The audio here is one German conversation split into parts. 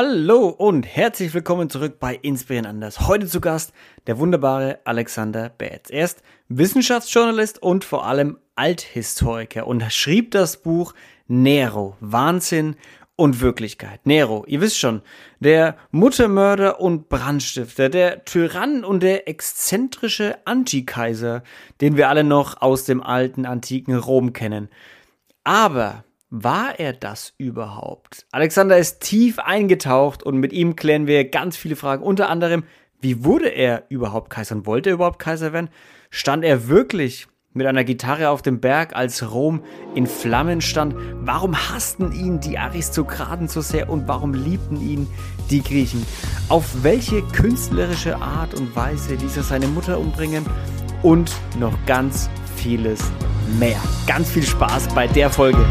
Hallo und herzlich willkommen zurück bei Inspirieren anders. Heute zu Gast der wunderbare Alexander Betz. Er ist Wissenschaftsjournalist und vor allem Althistoriker und schrieb das Buch Nero, Wahnsinn und Wirklichkeit. Nero, ihr wisst schon, der Muttermörder und Brandstifter, der Tyrann und der exzentrische Antikaiser, den wir alle noch aus dem alten antiken Rom kennen. Aber war er das überhaupt? Alexander ist tief eingetaucht und mit ihm klären wir ganz viele Fragen. Unter anderem, wie wurde er überhaupt Kaiser und wollte er überhaupt Kaiser werden? Stand er wirklich mit einer Gitarre auf dem Berg, als Rom in Flammen stand? Warum hassten ihn die Aristokraten so sehr und warum liebten ihn die Griechen? Auf welche künstlerische Art und Weise ließ er seine Mutter umbringen? Und noch ganz vieles mehr. Ganz viel Spaß bei der Folge.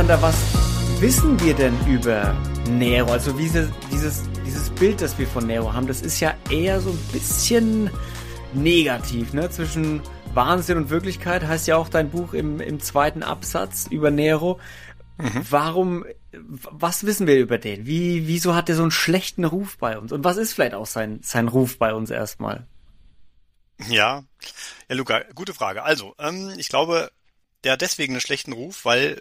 Alexander, was wissen wir denn über Nero? Also dieses, dieses, dieses Bild, das wir von Nero haben, das ist ja eher so ein bisschen negativ, ne? Zwischen Wahnsinn und Wirklichkeit heißt ja auch dein Buch im, im zweiten Absatz über Nero. Mhm. Warum, was wissen wir über den? Wie, wieso hat er so einen schlechten Ruf bei uns? Und was ist vielleicht auch sein, sein Ruf bei uns erstmal? Ja, ja, Luca, gute Frage. Also, ähm, ich glaube, der hat deswegen einen schlechten Ruf, weil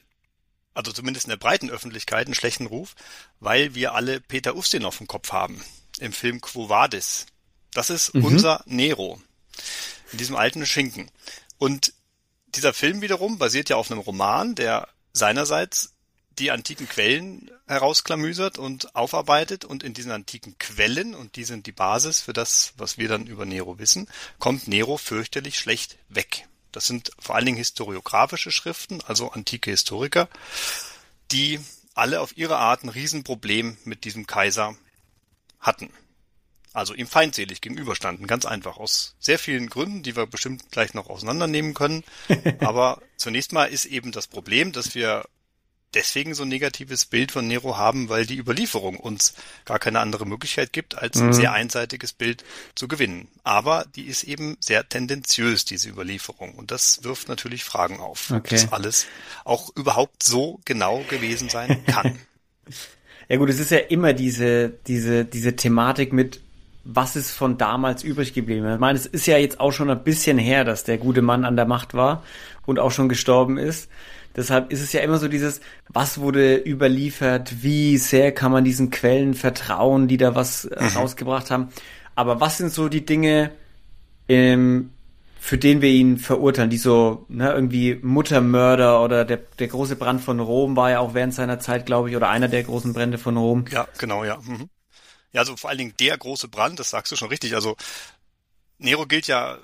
also zumindest in der breiten Öffentlichkeit, einen schlechten Ruf, weil wir alle Peter Ustinov im Kopf haben, im Film Quo Vadis. Das ist mhm. unser Nero, in diesem alten Schinken. Und dieser Film wiederum basiert ja auf einem Roman, der seinerseits die antiken Quellen herausklamüsert und aufarbeitet und in diesen antiken Quellen, und die sind die Basis für das, was wir dann über Nero wissen, kommt Nero fürchterlich schlecht weg. Das sind vor allen Dingen historiografische Schriften, also antike Historiker, die alle auf ihre Art ein Riesenproblem mit diesem Kaiser hatten. Also ihm feindselig gegenüberstanden, ganz einfach, aus sehr vielen Gründen, die wir bestimmt gleich noch auseinandernehmen können. Aber zunächst mal ist eben das Problem, dass wir deswegen so ein negatives Bild von Nero haben, weil die Überlieferung uns gar keine andere Möglichkeit gibt, als ein mhm. sehr einseitiges Bild zu gewinnen. Aber die ist eben sehr tendenziös, diese Überlieferung. Und das wirft natürlich Fragen auf, okay. ob das alles auch überhaupt so genau gewesen sein kann. ja gut, es ist ja immer diese, diese, diese Thematik mit, was ist von damals übrig geblieben? Ich meine, es ist ja jetzt auch schon ein bisschen her, dass der gute Mann an der Macht war und auch schon gestorben ist. Deshalb ist es ja immer so dieses, was wurde überliefert, wie sehr kann man diesen Quellen vertrauen, die da was äh, mhm. rausgebracht haben. Aber was sind so die Dinge, ähm, für den wir ihn verurteilen, die so, ne, irgendwie Muttermörder oder der, der große Brand von Rom war ja auch während seiner Zeit, glaube ich, oder einer der großen Brände von Rom. Ja, genau, ja. Mhm. Ja, also vor allen Dingen der große Brand, das sagst du schon richtig. Also Nero gilt ja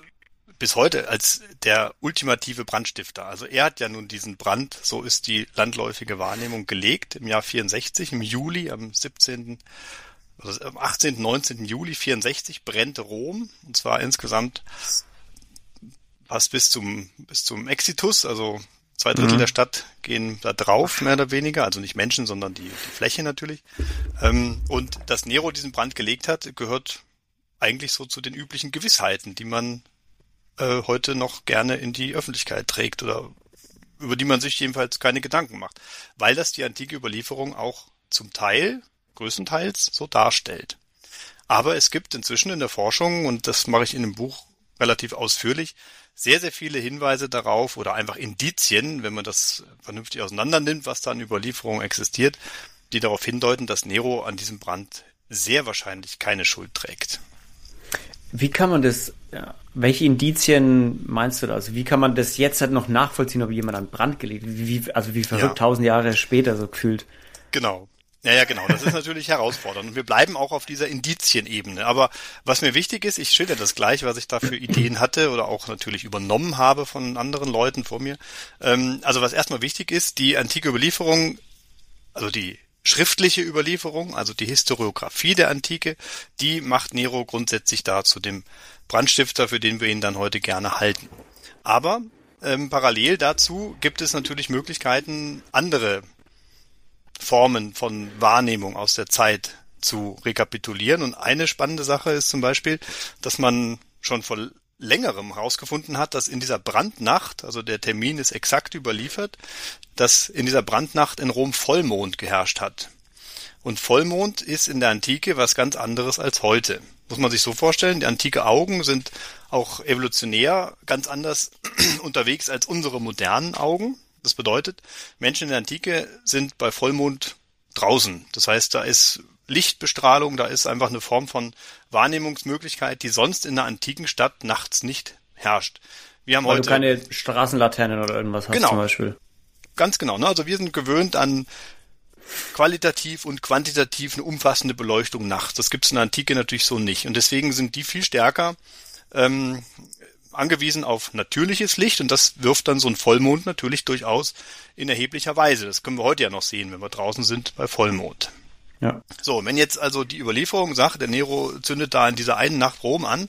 bis heute als der ultimative Brandstifter. Also er hat ja nun diesen Brand, so ist die landläufige Wahrnehmung gelegt, im Jahr 64, im Juli, am 17., also am 18., 19. Juli 64 brennt Rom, und zwar insgesamt fast bis zum, bis zum Exitus, also zwei Drittel mhm. der Stadt gehen da drauf, mehr oder weniger, also nicht Menschen, sondern die, die Fläche natürlich. Ähm, und dass Nero diesen Brand gelegt hat, gehört eigentlich so zu den üblichen Gewissheiten, die man äh, heute noch gerne in die Öffentlichkeit trägt oder über die man sich jedenfalls keine Gedanken macht, weil das die antike Überlieferung auch zum Teil, größtenteils, so darstellt. Aber es gibt inzwischen in der Forschung, und das mache ich in dem Buch relativ ausführlich, sehr, sehr viele Hinweise darauf oder einfach Indizien, wenn man das vernünftig auseinander nimmt, was da an Überlieferung existiert, die darauf hindeuten, dass Nero an diesem Brand sehr wahrscheinlich keine Schuld trägt. Wie kann man das, ja, welche Indizien meinst du da? Also wie kann man das jetzt halt noch nachvollziehen, ob jemand an Brand gelegt wie, Also wie verrückt ja. tausend Jahre später so gefühlt. Genau. Ja, ja, genau. Das ist natürlich herausfordernd. Und wir bleiben auch auf dieser Indizienebene. Aber was mir wichtig ist, ich schilder das gleich, was ich da für Ideen hatte oder auch natürlich übernommen habe von anderen Leuten vor mir. Ähm, also was erstmal wichtig ist, die antike Überlieferung, also die schriftliche Überlieferung, also die Historiografie der Antike, die macht Nero grundsätzlich da zu dem Brandstifter, für den wir ihn dann heute gerne halten. Aber ähm, parallel dazu gibt es natürlich Möglichkeiten, andere Formen von Wahrnehmung aus der Zeit zu rekapitulieren. Und eine spannende Sache ist zum Beispiel, dass man schon vor längerem herausgefunden hat, dass in dieser Brandnacht, also der Termin ist exakt überliefert, dass in dieser Brandnacht in Rom Vollmond geherrscht hat. Und Vollmond ist in der Antike was ganz anderes als heute. Muss man sich so vorstellen, die antike Augen sind auch evolutionär ganz anders unterwegs als unsere modernen Augen. Das bedeutet, Menschen in der Antike sind bei Vollmond draußen. Das heißt, da ist Lichtbestrahlung, da ist einfach eine Form von Wahrnehmungsmöglichkeit, die sonst in einer antiken Stadt nachts nicht herrscht. Wir haben Weil heute du keine Straßenlaternen oder irgendwas hast genau, zum Beispiel. Ganz genau. Ne? Also wir sind gewöhnt an qualitativ und quantitativ eine umfassende Beleuchtung nachts. Das gibt es in der Antike natürlich so nicht. Und deswegen sind die viel stärker ähm, angewiesen auf natürliches Licht und das wirft dann so ein Vollmond natürlich durchaus in erheblicher Weise. Das können wir heute ja noch sehen, wenn wir draußen sind bei Vollmond. Ja. So, wenn jetzt also die Überlieferung sagt, der Nero zündet da in dieser einen Nacht Rom an,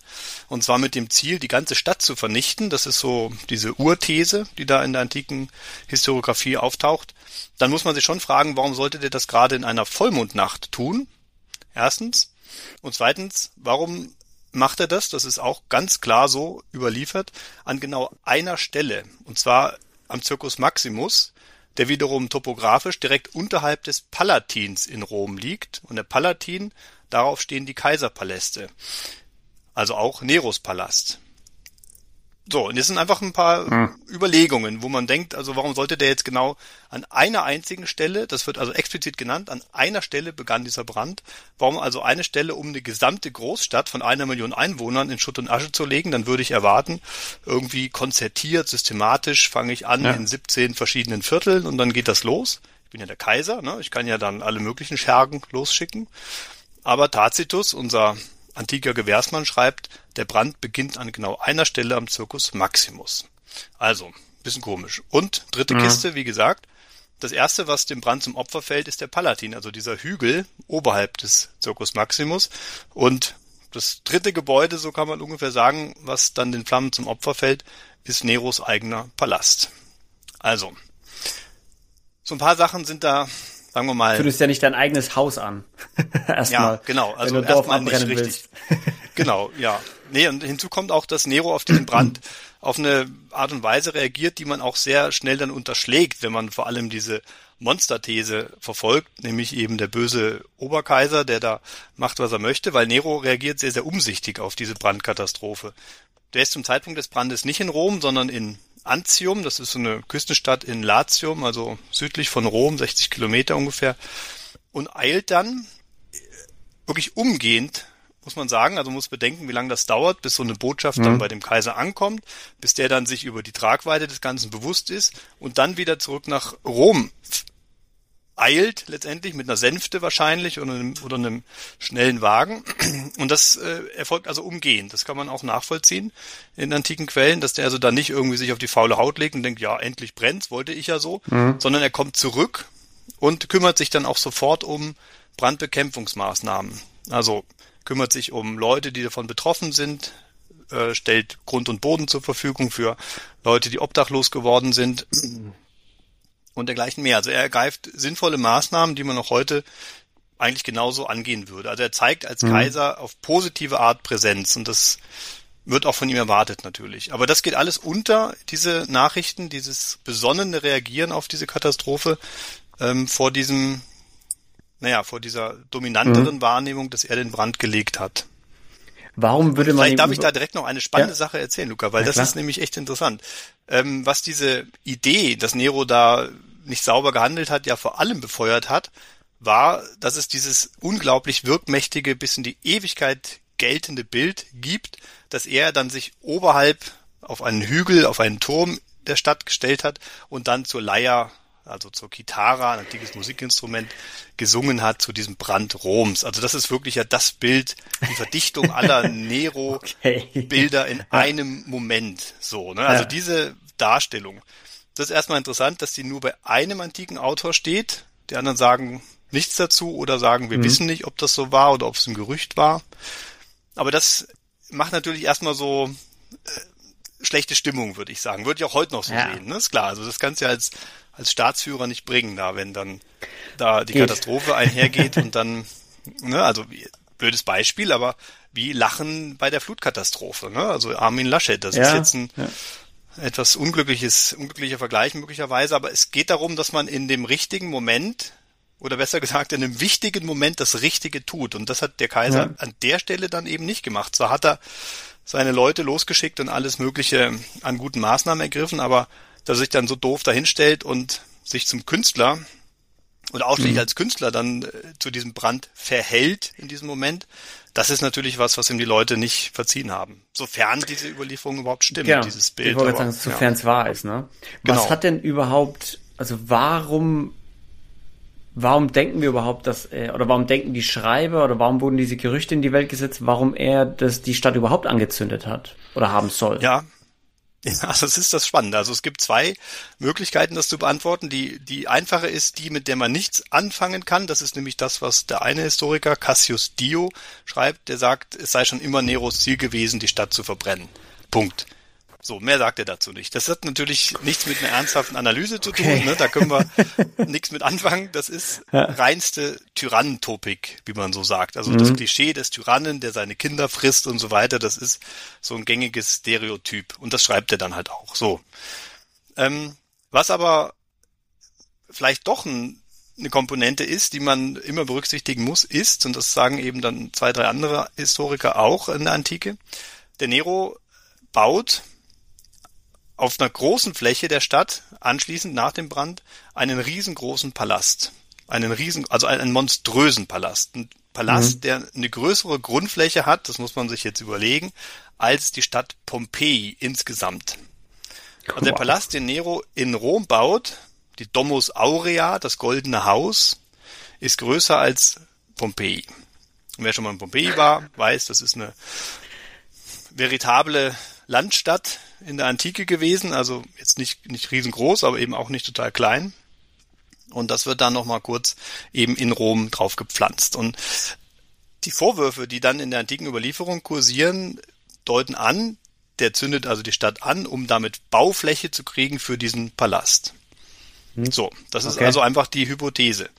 und zwar mit dem Ziel, die ganze Stadt zu vernichten, das ist so diese Urthese, die da in der antiken Historiografie auftaucht, dann muss man sich schon fragen, warum sollte der das gerade in einer Vollmondnacht tun? Erstens. Und zweitens, warum macht er das? Das ist auch ganz klar so überliefert, an genau einer Stelle, und zwar am Circus Maximus, der wiederum topografisch direkt unterhalb des Palatins in Rom liegt. Und der Palatin, darauf stehen die Kaiserpaläste. Also auch Neros Palast. So, und das sind einfach ein paar hm. Überlegungen, wo man denkt, also warum sollte der jetzt genau an einer einzigen Stelle, das wird also explizit genannt, an einer Stelle begann dieser Brand, warum also eine Stelle, um eine gesamte Großstadt von einer Million Einwohnern in Schutt und Asche zu legen, dann würde ich erwarten, irgendwie konzertiert, systematisch fange ich an ja. in 17 verschiedenen Vierteln und dann geht das los. Ich bin ja der Kaiser, ne? ich kann ja dann alle möglichen Schergen losschicken. Aber Tacitus, unser antiker Gewährsmann schreibt, der Brand beginnt an genau einer Stelle am Circus Maximus. Also, bisschen komisch. Und dritte mhm. Kiste, wie gesagt, das erste, was dem Brand zum Opfer fällt, ist der Palatin, also dieser Hügel oberhalb des Circus Maximus. Und das dritte Gebäude, so kann man ungefähr sagen, was dann den Flammen zum Opfer fällt, ist Neros eigener Palast. Also, so ein paar Sachen sind da sagen wir mal. Du Zündest ja nicht dein eigenes Haus an. erstmal. Ja, genau. Also wenn du erstmal nicht richtig. genau, ja. Nee, und hinzu kommt auch, dass Nero auf diesen Brand auf eine Art und Weise reagiert, die man auch sehr schnell dann unterschlägt, wenn man vor allem diese Monsterthese verfolgt, nämlich eben der böse Oberkaiser, der da macht, was er möchte, weil Nero reagiert sehr, sehr umsichtig auf diese Brandkatastrophe. Der ist zum Zeitpunkt des Brandes nicht in Rom, sondern in Antium, das ist so eine Küstenstadt in Latium, also südlich von Rom, 60 Kilometer ungefähr, und eilt dann wirklich umgehend, muss man sagen, also muss bedenken, wie lange das dauert, bis so eine Botschaft mhm. dann bei dem Kaiser ankommt, bis der dann sich über die Tragweite des Ganzen bewusst ist und dann wieder zurück nach Rom eilt letztendlich mit einer Sänfte wahrscheinlich oder einem, oder einem schnellen Wagen. Und das äh, erfolgt also umgehend. Das kann man auch nachvollziehen in antiken Quellen, dass der also dann nicht irgendwie sich auf die faule Haut legt und denkt, ja, endlich brennt's, wollte ich ja so, mhm. sondern er kommt zurück und kümmert sich dann auch sofort um Brandbekämpfungsmaßnahmen. Also kümmert sich um Leute, die davon betroffen sind, äh, stellt Grund und Boden zur Verfügung für Leute, die obdachlos geworden sind und dergleichen mehr. Also er ergreift sinnvolle Maßnahmen, die man auch heute eigentlich genauso angehen würde. Also er zeigt als mhm. Kaiser auf positive Art Präsenz und das wird auch von ihm erwartet natürlich. Aber das geht alles unter diese Nachrichten, dieses besonnene Reagieren auf diese Katastrophe ähm, vor diesem, naja, vor dieser dominanteren mhm. Wahrnehmung, dass er den Brand gelegt hat. Warum würde man. Vielleicht darf ich da direkt noch eine spannende ja? Sache erzählen, Luca, weil ja, das klar. ist nämlich echt interessant. Ähm, was diese Idee, dass Nero da nicht sauber gehandelt hat, ja vor allem befeuert hat, war, dass es dieses unglaublich wirkmächtige, bis in die Ewigkeit geltende Bild gibt, dass er dann sich oberhalb auf einen Hügel, auf einen Turm der Stadt gestellt hat und dann zur Leier, also zur Kitara, ein antikes Musikinstrument, gesungen hat zu diesem Brand Roms. Also das ist wirklich ja das Bild, die Verdichtung aller Nero-Bilder okay. in einem Moment. So, ne? Also ja. diese Darstellung. Das ist erstmal interessant, dass die nur bei einem antiken Autor steht. Die anderen sagen nichts dazu oder sagen, wir mhm. wissen nicht, ob das so war oder ob es ein Gerücht war. Aber das macht natürlich erstmal so äh, schlechte Stimmung, würde ich sagen. Würde ich auch heute noch so ja. sehen, ne? Ist klar. Also das kannst du ja als, als Staatsführer nicht bringen, da wenn dann da die Geht. Katastrophe einhergeht und dann, ne, also blödes Beispiel, aber wie Lachen bei der Flutkatastrophe, ne? Also Armin Laschet, das ja, ist jetzt ein ja. etwas unglückliches, unglücklicher Vergleich möglicherweise, aber es geht darum, dass man in dem richtigen Moment oder besser gesagt in einem wichtigen Moment das Richtige tut. Und das hat der Kaiser ja. an der Stelle dann eben nicht gemacht. Zwar hat er seine Leute losgeschickt und alles Mögliche an guten Maßnahmen ergriffen, aber dass er sich dann so doof dahinstellt und sich zum Künstler oder ausschließlich mhm. als Künstler dann äh, zu diesem Brand verhält in diesem Moment, das ist natürlich was, was ihm die Leute nicht verziehen haben. Sofern diese Überlieferung überhaupt stimmt, genau. dieses Bild. Ich wollte aber, sagen, sofern ja. es wahr ist, ne? Was genau. hat denn überhaupt, also warum warum denken wir überhaupt, dass er, oder warum denken die Schreiber oder warum wurden diese Gerüchte in die Welt gesetzt, warum er das, die Stadt überhaupt angezündet hat oder haben soll? Ja. Ja, das ist das Spannende. Also es gibt zwei Möglichkeiten, das zu beantworten. Die, die einfache ist die, mit der man nichts anfangen kann. Das ist nämlich das, was der eine Historiker, Cassius Dio, schreibt. Der sagt, es sei schon immer Neros Ziel gewesen, die Stadt zu verbrennen. Punkt. So, mehr sagt er dazu nicht. Das hat natürlich nichts mit einer ernsthaften Analyse zu okay. tun. Ne? Da können wir nichts mit anfangen. Das ist reinste Tyrannentopik, wie man so sagt. Also mhm. das Klischee des Tyrannen, der seine Kinder frisst und so weiter, das ist so ein gängiges Stereotyp. Und das schreibt er dann halt auch. So. Ähm, was aber vielleicht doch ein, eine Komponente ist, die man immer berücksichtigen muss, ist, und das sagen eben dann zwei, drei andere Historiker auch in der Antike, der Nero baut auf einer großen Fläche der Stadt anschließend nach dem Brand einen riesengroßen Palast. Einen riesen, also einen monströsen Palast. Ein Palast, mhm. der eine größere Grundfläche hat, das muss man sich jetzt überlegen, als die Stadt Pompeji insgesamt. Also der Palast, den Nero in Rom baut, die Domus Aurea, das goldene Haus, ist größer als Pompeji. Und wer schon mal in Pompeji war, weiß, das ist eine veritable Landstadt in der Antike gewesen, also jetzt nicht, nicht riesengroß, aber eben auch nicht total klein. Und das wird dann nochmal kurz eben in Rom drauf gepflanzt. Und die Vorwürfe, die dann in der antiken Überlieferung kursieren, deuten an, der zündet also die Stadt an, um damit Baufläche zu kriegen für diesen Palast. Hm. So, das okay. ist also einfach die Hypothese.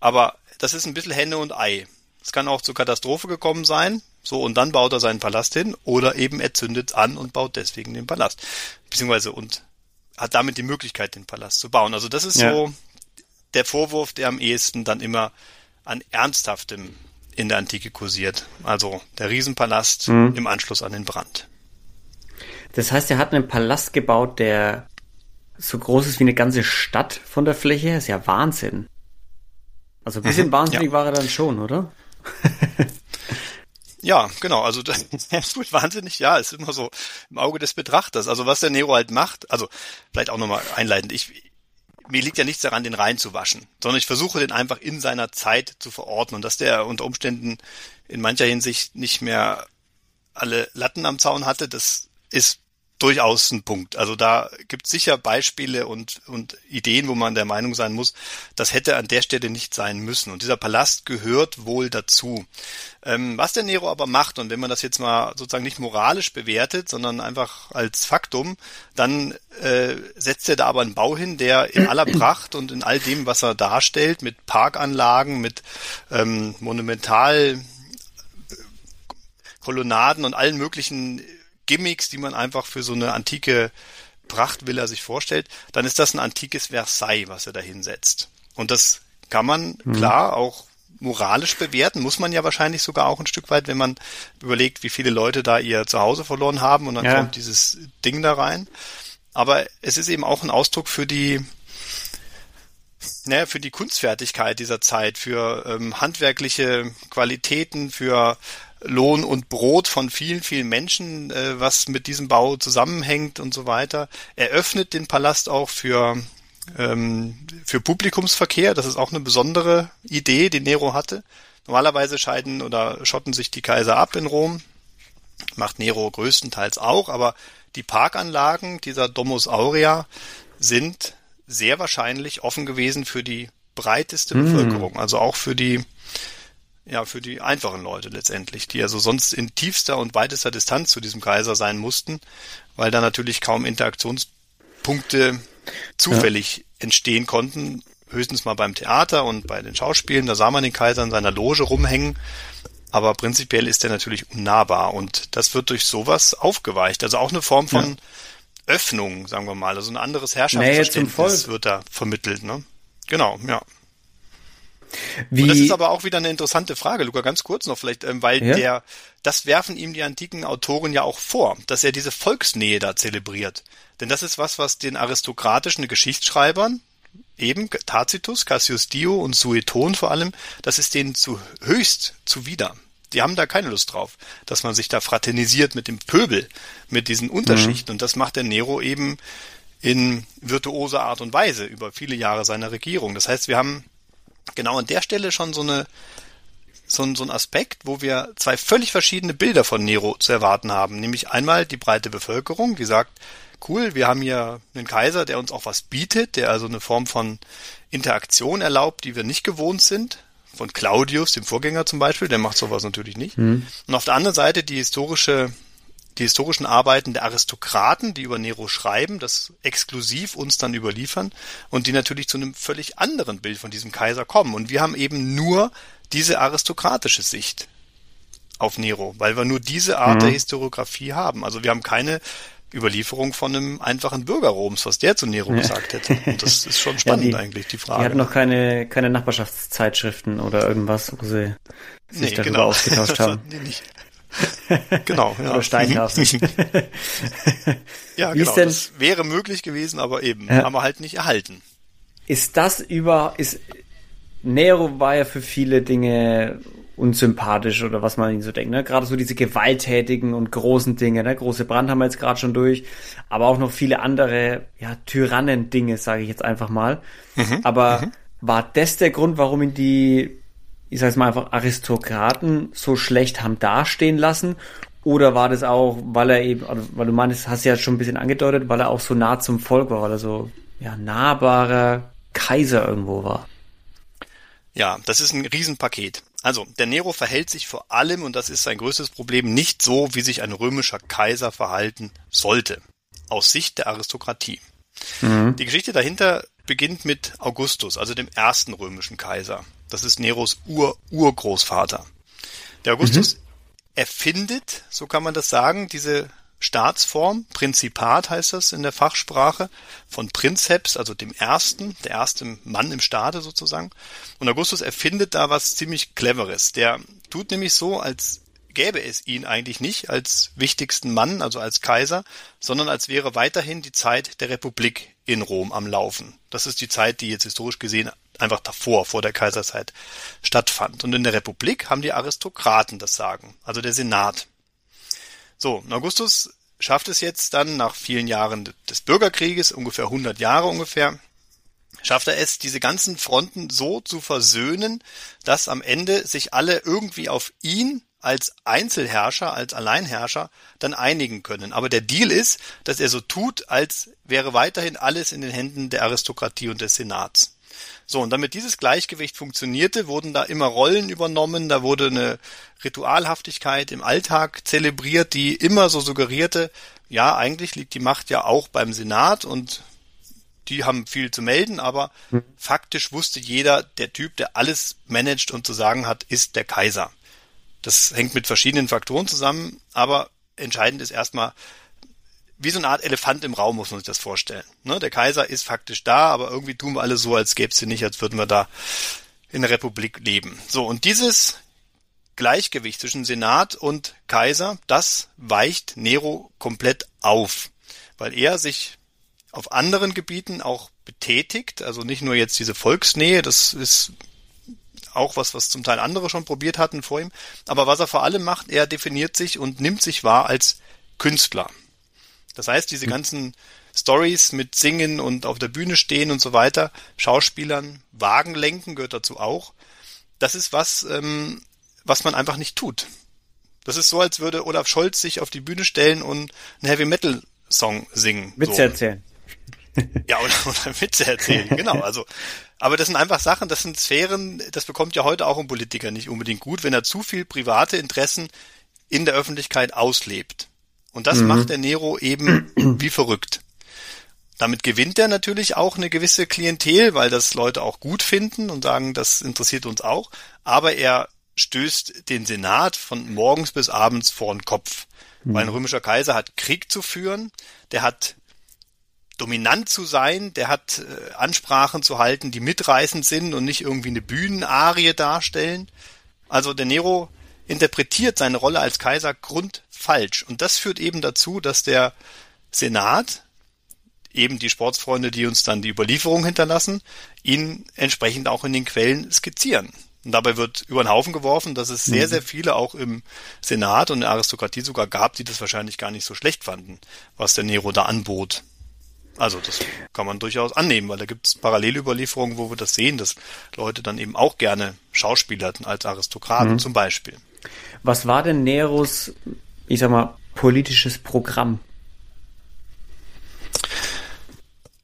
Aber das ist ein bisschen Henne und Ei. Es kann auch zur Katastrophe gekommen sein. So, und dann baut er seinen Palast hin oder eben er zündet an und baut deswegen den Palast. Beziehungsweise und hat damit die Möglichkeit, den Palast zu bauen. Also das ist ja. so der Vorwurf, der am ehesten dann immer an Ernsthaftem in der Antike kursiert. Also der Riesenpalast mhm. im Anschluss an den Brand. Das heißt, er hat einen Palast gebaut, der so groß ist wie eine ganze Stadt von der Fläche. Das ist ja Wahnsinn. Also ein bisschen mhm, wahnsinnig ja. war er dann schon, oder? Ja, genau. Also das gut wahnsinnig. Ja, ist immer so im Auge des Betrachters. Also was der Nero halt macht, also vielleicht auch nochmal einleitend. Ich, mir liegt ja nichts daran, den reinzuwaschen, sondern ich versuche den einfach in seiner Zeit zu verorten und dass der unter Umständen in mancher Hinsicht nicht mehr alle Latten am Zaun hatte, das ist durchaus ein Punkt. Also da gibt es sicher Beispiele und, und Ideen, wo man der Meinung sein muss, das hätte an der Stelle nicht sein müssen. Und dieser Palast gehört wohl dazu. Ähm, was der Nero aber macht, und wenn man das jetzt mal sozusagen nicht moralisch bewertet, sondern einfach als Faktum, dann äh, setzt er da aber einen Bau hin, der in aller Pracht und in all dem, was er darstellt, mit Parkanlagen, mit ähm, Monumental Kolonnaden und allen möglichen Gimmicks, die man einfach für so eine antike Prachtvilla sich vorstellt, dann ist das ein antikes Versailles, was er da hinsetzt. Und das kann man mhm. klar auch moralisch bewerten, muss man ja wahrscheinlich sogar auch ein Stück weit, wenn man überlegt, wie viele Leute da ihr Zuhause verloren haben und dann ja. kommt dieses Ding da rein. Aber es ist eben auch ein Ausdruck für die, naja, für die Kunstfertigkeit dieser Zeit, für ähm, handwerkliche Qualitäten, für Lohn und Brot von vielen, vielen Menschen, äh, was mit diesem Bau zusammenhängt und so weiter. Er öffnet den Palast auch für, ähm, für Publikumsverkehr. Das ist auch eine besondere Idee, die Nero hatte. Normalerweise scheiden oder schotten sich die Kaiser ab in Rom. Macht Nero größtenteils auch, aber die Parkanlagen dieser Domus Aurea sind sehr wahrscheinlich offen gewesen für die breiteste mm. Bevölkerung, also auch für die ja, für die einfachen Leute letztendlich, die also sonst in tiefster und weitester Distanz zu diesem Kaiser sein mussten, weil da natürlich kaum Interaktionspunkte zufällig ja. entstehen konnten, höchstens mal beim Theater und bei den Schauspielen, da sah man den Kaiser in seiner Loge rumhängen, aber prinzipiell ist er natürlich unnahbar und das wird durch sowas aufgeweicht. Also auch eine Form von ja. Öffnung, sagen wir mal, also ein anderes Herrschaftsverständnis wird da vermittelt. Ne? Genau, ja. Wie? Und das ist aber auch wieder eine interessante Frage, Luca, ganz kurz noch vielleicht, ähm, weil ja? der, das werfen ihm die antiken Autoren ja auch vor, dass er diese Volksnähe da zelebriert. Denn das ist was, was den aristokratischen Geschichtsschreibern, eben Tacitus, Cassius Dio und Sueton vor allem, das ist denen zu höchst zuwider die haben da keine Lust drauf, dass man sich da fraternisiert mit dem Pöbel, mit diesen Unterschichten. Mhm. Und das macht der Nero eben in virtuoser Art und Weise über viele Jahre seiner Regierung. Das heißt, wir haben genau an der Stelle schon so eine so ein, so ein Aspekt, wo wir zwei völlig verschiedene Bilder von Nero zu erwarten haben. Nämlich einmal die breite Bevölkerung, die sagt, cool, wir haben hier einen Kaiser, der uns auch was bietet, der also eine Form von Interaktion erlaubt, die wir nicht gewohnt sind von Claudius, dem Vorgänger zum Beispiel, der macht sowas natürlich nicht. Mhm. Und auf der anderen Seite die historische, die historischen Arbeiten der Aristokraten, die über Nero schreiben, das exklusiv uns dann überliefern und die natürlich zu einem völlig anderen Bild von diesem Kaiser kommen. Und wir haben eben nur diese aristokratische Sicht auf Nero, weil wir nur diese Art mhm. der Historiografie haben. Also wir haben keine Überlieferung von einem einfachen Bürger Roms, was der zu Nero ja. gesagt hätte. Und das ist schon spannend ja, die, eigentlich, die Frage. Die hatten noch keine, keine Nachbarschaftszeitschriften oder irgendwas, wo sie sich nee, darüber genau. ausgetauscht haben. genau, ja. Oder Steintafeln. ja, Wie genau. Denn, das wäre möglich gewesen, aber eben, ja. haben wir halt nicht erhalten. Ist das über, ist, Nero war ja für viele Dinge unsympathisch oder was man ihnen so denkt. Ne? Gerade so diese gewalttätigen und großen Dinge. Ne? Große Brand haben wir jetzt gerade schon durch, aber auch noch viele andere ja, Tyrannen-Dinge, sage ich jetzt einfach mal. Mhm. Aber mhm. war das der Grund, warum ihn die, ich sage mal einfach Aristokraten so schlecht haben dastehen lassen? Oder war das auch, weil er eben, also, weil du meinst, hast ja schon ein bisschen angedeutet, weil er auch so nah zum Volk war, weil er so ja, nahbarer Kaiser irgendwo war? Ja, das ist ein Riesenpaket. Also, der Nero verhält sich vor allem, und das ist sein größtes Problem, nicht so, wie sich ein römischer Kaiser verhalten sollte, aus Sicht der Aristokratie. Mhm. Die Geschichte dahinter beginnt mit Augustus, also dem ersten römischen Kaiser. Das ist Neros Ur-Urgroßvater. Der Augustus mhm. erfindet, so kann man das sagen, diese Staatsform, Prinzipat heißt das in der Fachsprache, von Prinzeps, also dem Ersten, der erste Mann im Staate sozusagen. Und Augustus erfindet da was ziemlich Cleveres. Der tut nämlich so, als gäbe es ihn eigentlich nicht als wichtigsten Mann, also als Kaiser, sondern als wäre weiterhin die Zeit der Republik in Rom am Laufen. Das ist die Zeit, die jetzt historisch gesehen einfach davor, vor der Kaiserzeit stattfand. Und in der Republik haben die Aristokraten das Sagen, also der Senat. So, Augustus schafft es jetzt dann nach vielen Jahren des Bürgerkrieges, ungefähr 100 Jahre ungefähr, schafft er es, diese ganzen Fronten so zu versöhnen, dass am Ende sich alle irgendwie auf ihn als Einzelherrscher, als Alleinherrscher dann einigen können. Aber der Deal ist, dass er so tut, als wäre weiterhin alles in den Händen der Aristokratie und des Senats. So, und damit dieses Gleichgewicht funktionierte, wurden da immer Rollen übernommen, da wurde eine Ritualhaftigkeit im Alltag zelebriert, die immer so suggerierte, ja, eigentlich liegt die Macht ja auch beim Senat und die haben viel zu melden, aber hm. faktisch wusste jeder, der Typ, der alles managt und zu sagen hat, ist der Kaiser. Das hängt mit verschiedenen Faktoren zusammen, aber entscheidend ist erstmal, wie so eine Art Elefant im Raum, muss man sich das vorstellen. Ne? Der Kaiser ist faktisch da, aber irgendwie tun wir alle so, als gäbe es ihn nicht, als würden wir da in der Republik leben. So, und dieses Gleichgewicht zwischen Senat und Kaiser, das weicht Nero komplett auf, weil er sich auf anderen Gebieten auch betätigt, also nicht nur jetzt diese Volksnähe, das ist auch was, was zum Teil andere schon probiert hatten vor ihm, aber was er vor allem macht, er definiert sich und nimmt sich wahr als Künstler. Das heißt, diese hm. ganzen Stories mit Singen und auf der Bühne stehen und so weiter, Schauspielern, Wagen lenken gehört dazu auch. Das ist was, ähm, was man einfach nicht tut. Das ist so, als würde Olaf Scholz sich auf die Bühne stellen und einen Heavy Metal Song singen. Witze so. erzählen. Ja, oder, oder Witze erzählen, genau. Also, aber das sind einfach Sachen, das sind Sphären, das bekommt ja heute auch ein Politiker nicht unbedingt gut, wenn er zu viel private Interessen in der Öffentlichkeit auslebt. Und das mhm. macht der Nero eben wie verrückt. damit gewinnt er natürlich auch eine gewisse Klientel, weil das Leute auch gut finden und sagen, das interessiert uns auch. Aber er stößt den Senat von morgens bis abends vor den Kopf. Mhm. Weil ein römischer Kaiser hat Krieg zu führen, der hat dominant zu sein, der hat äh, Ansprachen zu halten, die mitreißend sind und nicht irgendwie eine Bühnenarie darstellen. Also der Nero interpretiert seine Rolle als Kaiser grundfalsch. Und das führt eben dazu, dass der Senat, eben die Sportsfreunde, die uns dann die Überlieferung hinterlassen, ihn entsprechend auch in den Quellen skizzieren. Und dabei wird über den Haufen geworfen, dass es sehr, mhm. sehr viele auch im Senat und der Aristokratie sogar gab, die das wahrscheinlich gar nicht so schlecht fanden, was der Nero da anbot. Also das kann man durchaus annehmen, weil da gibt es Parallelüberlieferungen, wo wir das sehen, dass Leute dann eben auch gerne schauspielerten als Aristokraten mhm. zum Beispiel. Was war denn Neros, ich sag mal, politisches Programm?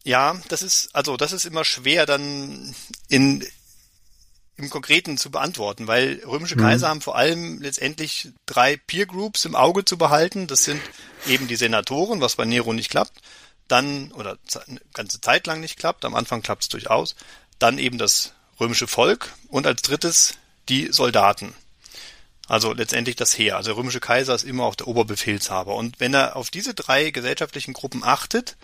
Ja, das ist, also das ist immer schwer dann in, im Konkreten zu beantworten, weil römische mhm. Kaiser haben vor allem letztendlich drei Peer Groups im Auge zu behalten. Das sind eben die Senatoren, was bei Nero nicht klappt, dann oder eine ganze Zeit lang nicht klappt, am Anfang klappt es durchaus, dann eben das römische Volk und als drittes die Soldaten. Also letztendlich das Heer. Also der römische Kaiser ist immer auch der Oberbefehlshaber. Und wenn er auf diese drei gesellschaftlichen Gruppen achtet,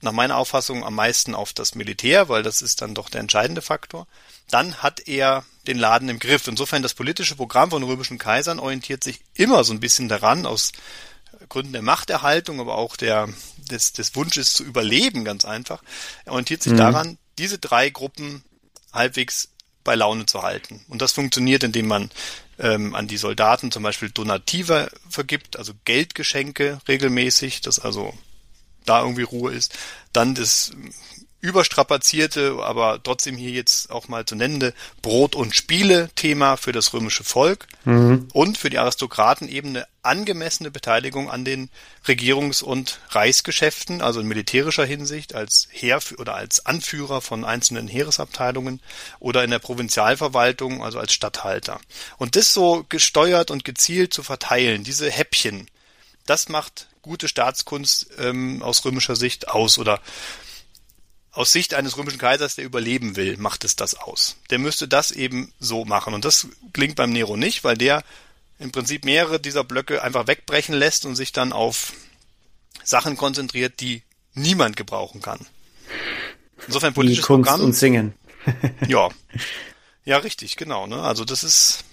nach meiner Auffassung am meisten auf das Militär, weil das ist dann doch der entscheidende Faktor, dann hat er den Laden im Griff. Insofern das politische Programm von römischen Kaisern orientiert sich immer so ein bisschen daran, aus Gründen der Machterhaltung, aber auch der, des, des Wunsches zu überleben, ganz einfach, er orientiert sich mhm. daran, diese drei Gruppen halbwegs bei Laune zu halten. Und das funktioniert, indem man ähm, an die Soldaten zum Beispiel Donativa vergibt, also Geldgeschenke regelmäßig, dass also da irgendwie Ruhe ist. Dann das überstrapazierte, aber trotzdem hier jetzt auch mal zu nennende Brot- und Spiele-Thema für das römische Volk mhm. und für die Aristokraten eben eine angemessene Beteiligung an den Regierungs- und Reichsgeschäften, also in militärischer Hinsicht als Heer oder als Anführer von einzelnen Heeresabteilungen oder in der Provinzialverwaltung, also als Statthalter. Und das so gesteuert und gezielt zu verteilen, diese Häppchen, das macht gute Staatskunst ähm, aus römischer Sicht aus oder aus Sicht eines römischen Kaisers, der überleben will, macht es das aus. Der müsste das eben so machen. Und das klingt beim Nero nicht, weil der im Prinzip mehrere dieser Blöcke einfach wegbrechen lässt und sich dann auf Sachen konzentriert, die niemand gebrauchen kann. Insofern politisches Wie Kunst Programm. und Singen. ja. Ja, richtig, genau. Ne? Also das ist,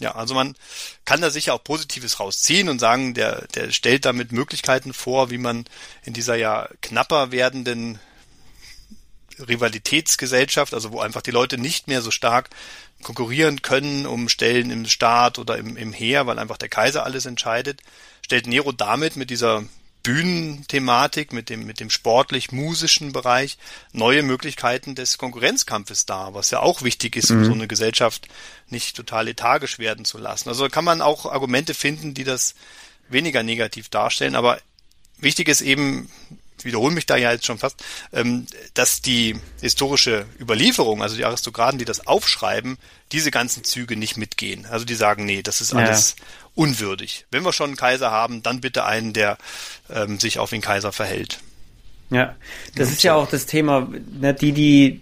ja, also man kann da sicher auch Positives rausziehen und sagen, der, der stellt damit Möglichkeiten vor, wie man in dieser ja knapper werdenden Rivalitätsgesellschaft, also wo einfach die Leute nicht mehr so stark konkurrieren können um Stellen im Staat oder im, im Heer, weil einfach der Kaiser alles entscheidet, stellt Nero damit mit dieser Bühnenthematik, mit dem, mit dem sportlich-musischen Bereich neue Möglichkeiten des Konkurrenzkampfes dar, was ja auch wichtig ist, um mhm. so eine Gesellschaft nicht total lethargisch werden zu lassen. Also kann man auch Argumente finden, die das weniger negativ darstellen, aber wichtig ist eben, wiederhole mich da ja jetzt schon fast, ähm, dass die historische Überlieferung, also die Aristokraten, die das aufschreiben, diese ganzen Züge nicht mitgehen. Also die sagen, nee, das ist alles ja. unwürdig. Wenn wir schon einen Kaiser haben, dann bitte einen, der ähm, sich auf den Kaiser verhält. Ja, das Und ist ja auch das Thema, ne, die, die,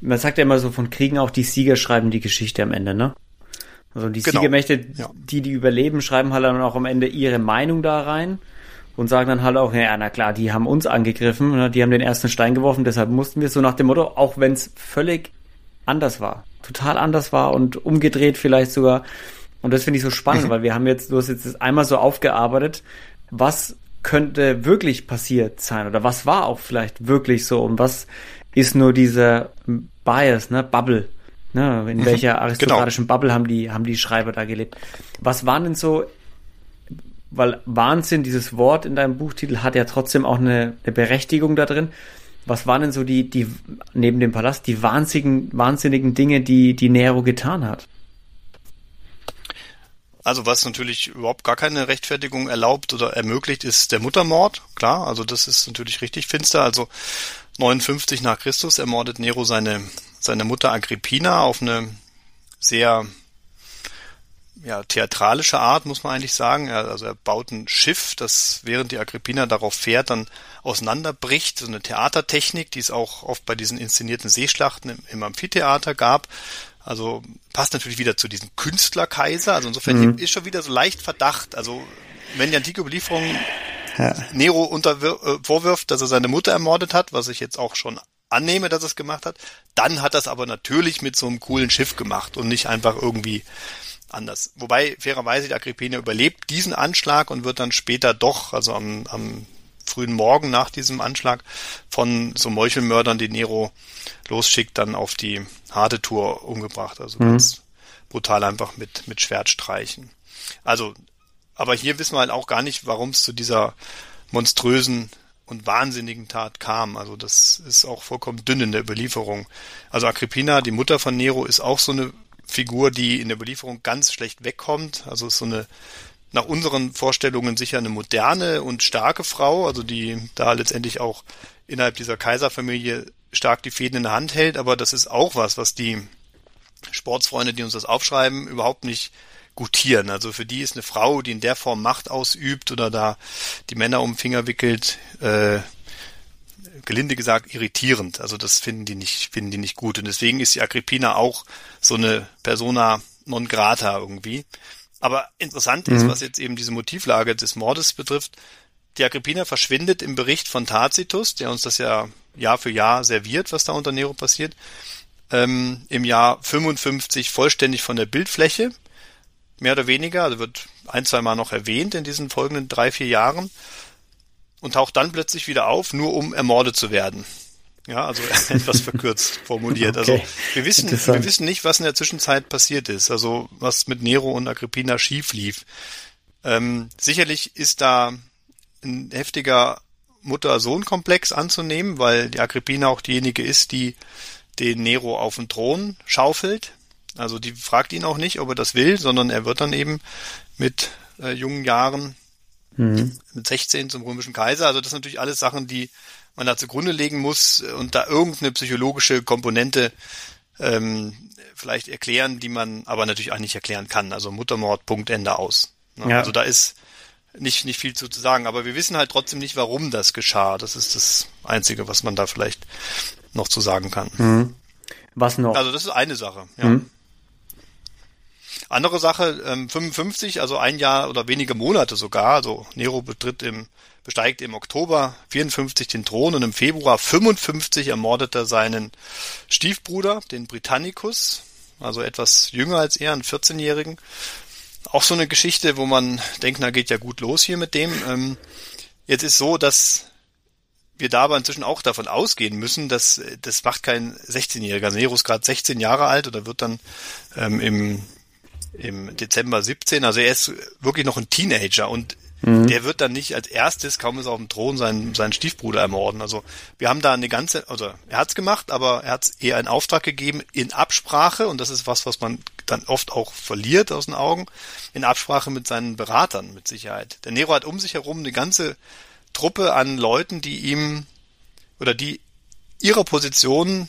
man sagt ja immer so von Kriegen auch, die Sieger schreiben die Geschichte am Ende, ne? Also die genau. Siegermächte, ja. die, die überleben, schreiben halt dann auch am Ende ihre Meinung da rein und sagen dann halt auch, ja, na klar, die haben uns angegriffen, ne, die haben den ersten Stein geworfen, deshalb mussten wir so nach dem Motto, auch wenn es völlig anders war, total anders war und umgedreht vielleicht sogar. Und das finde ich so spannend, weil wir haben jetzt, du hast jetzt einmal so aufgearbeitet, was könnte wirklich passiert sein oder was war auch vielleicht wirklich so und was ist nur dieser Bias, ne, Bubble, ne, in mhm. welcher genau. aristokratischen genau. Bubble haben die, haben die Schreiber da gelebt. Was waren denn so weil Wahnsinn, dieses Wort in deinem Buchtitel hat ja trotzdem auch eine, eine Berechtigung da drin. Was waren denn so die, die, neben dem Palast, die wahnsinnigen, wahnsinnigen Dinge, die, die Nero getan hat? Also was natürlich überhaupt gar keine Rechtfertigung erlaubt oder ermöglicht, ist der Muttermord. Klar, also das ist natürlich richtig finster. Also 59 nach Christus ermordet Nero seine, seine Mutter Agrippina auf eine sehr ja, theatralische Art, muss man eigentlich sagen. Er, also er baut ein Schiff, das während die Agrippina darauf fährt, dann auseinanderbricht. So eine Theatertechnik, die es auch oft bei diesen inszenierten Seeschlachten im, im Amphitheater gab. Also passt natürlich wieder zu diesem Künstlerkaiser. Also insofern mhm. ist schon wieder so leicht Verdacht. Also wenn die antike Überlieferung ja. Nero unter, äh, vorwirft, dass er seine Mutter ermordet hat, was ich jetzt auch schon annehme, dass er es gemacht hat, dann hat er es aber natürlich mit so einem coolen Schiff gemacht und nicht einfach irgendwie anders. Wobei fairerweise die Agrippina überlebt diesen Anschlag und wird dann später doch, also am, am frühen Morgen nach diesem Anschlag von so Meuchelmördern, die Nero losschickt, dann auf die harte Tour umgebracht. Also mhm. ganz brutal einfach mit, mit Schwertstreichen. Also, aber hier wissen wir halt auch gar nicht, warum es zu dieser monströsen und wahnsinnigen Tat kam. Also das ist auch vollkommen dünn in der Überlieferung. Also Agrippina, die Mutter von Nero, ist auch so eine Figur, die in der Überlieferung ganz schlecht wegkommt. Also ist so eine nach unseren Vorstellungen sicher eine moderne und starke Frau, also die da letztendlich auch innerhalb dieser Kaiserfamilie stark die Fäden in der Hand hält, aber das ist auch was, was die Sportsfreunde, die uns das aufschreiben, überhaupt nicht gutieren. Also für die ist eine Frau, die in der Form Macht ausübt oder da die Männer um den Finger wickelt, äh, gelinde gesagt irritierend. Also das finden die nicht, finden die nicht gut. Und deswegen ist die Agrippina auch so eine Persona non grata irgendwie. Aber interessant mhm. ist, was jetzt eben diese Motivlage des Mordes betrifft, die Agrippina verschwindet im Bericht von Tacitus, der uns das ja Jahr für Jahr serviert, was da unter Nero passiert, ähm, im Jahr 55 vollständig von der Bildfläche mehr oder weniger, also wird ein, zwei Mal noch erwähnt in diesen folgenden drei, vier Jahren und taucht dann plötzlich wieder auf, nur um ermordet zu werden. Ja, also etwas verkürzt formuliert. Also okay. Also wir wissen, wir wissen nicht, was in der Zwischenzeit passiert ist, also was mit Nero und Agrippina schief lief. Ähm, sicherlich ist da ein heftiger Mutter-Sohn-Komplex anzunehmen, weil die Agrippina auch diejenige ist, die den Nero auf den Thron schaufelt. Also die fragt ihn auch nicht, ob er das will, sondern er wird dann eben mit äh, jungen Jahren mhm. mit 16 zum römischen Kaiser. Also das sind natürlich alles Sachen, die man da zugrunde legen muss und da irgendeine psychologische Komponente ähm, vielleicht erklären, die man aber natürlich auch nicht erklären kann. Also Muttermord, Punkt, Ende aus. Ne? Ja. Also da ist nicht, nicht viel zu, zu sagen. Aber wir wissen halt trotzdem nicht, warum das geschah. Das ist das Einzige, was man da vielleicht noch zu sagen kann. Mhm. Was noch? Also das ist eine Sache. Ja. Mhm. Andere Sache, ähm, 55, also ein Jahr oder wenige Monate sogar, also Nero betritt im, besteigt im Oktober 54 den Thron und im Februar 55 ermordet er seinen Stiefbruder, den Britannicus, also etwas jünger als er, einen 14-Jährigen. Auch so eine Geschichte, wo man denkt, na geht ja gut los hier mit dem. Ähm, jetzt ist so, dass wir da aber inzwischen auch davon ausgehen müssen, dass das macht kein 16-Jähriger. Also Nero ist gerade 16 Jahre alt oder wird dann ähm, im im Dezember 17. Also er ist wirklich noch ein Teenager und mhm. der wird dann nicht als erstes, kaum ist er auf dem Thron, seinen, seinen Stiefbruder ermorden. Also wir haben da eine ganze, also er hat's gemacht, aber er hat's eher in Auftrag gegeben, in Absprache, und das ist was, was man dann oft auch verliert aus den Augen, in Absprache mit seinen Beratern mit Sicherheit. Der Nero hat um sich herum eine ganze Truppe an Leuten, die ihm oder die ihrer Position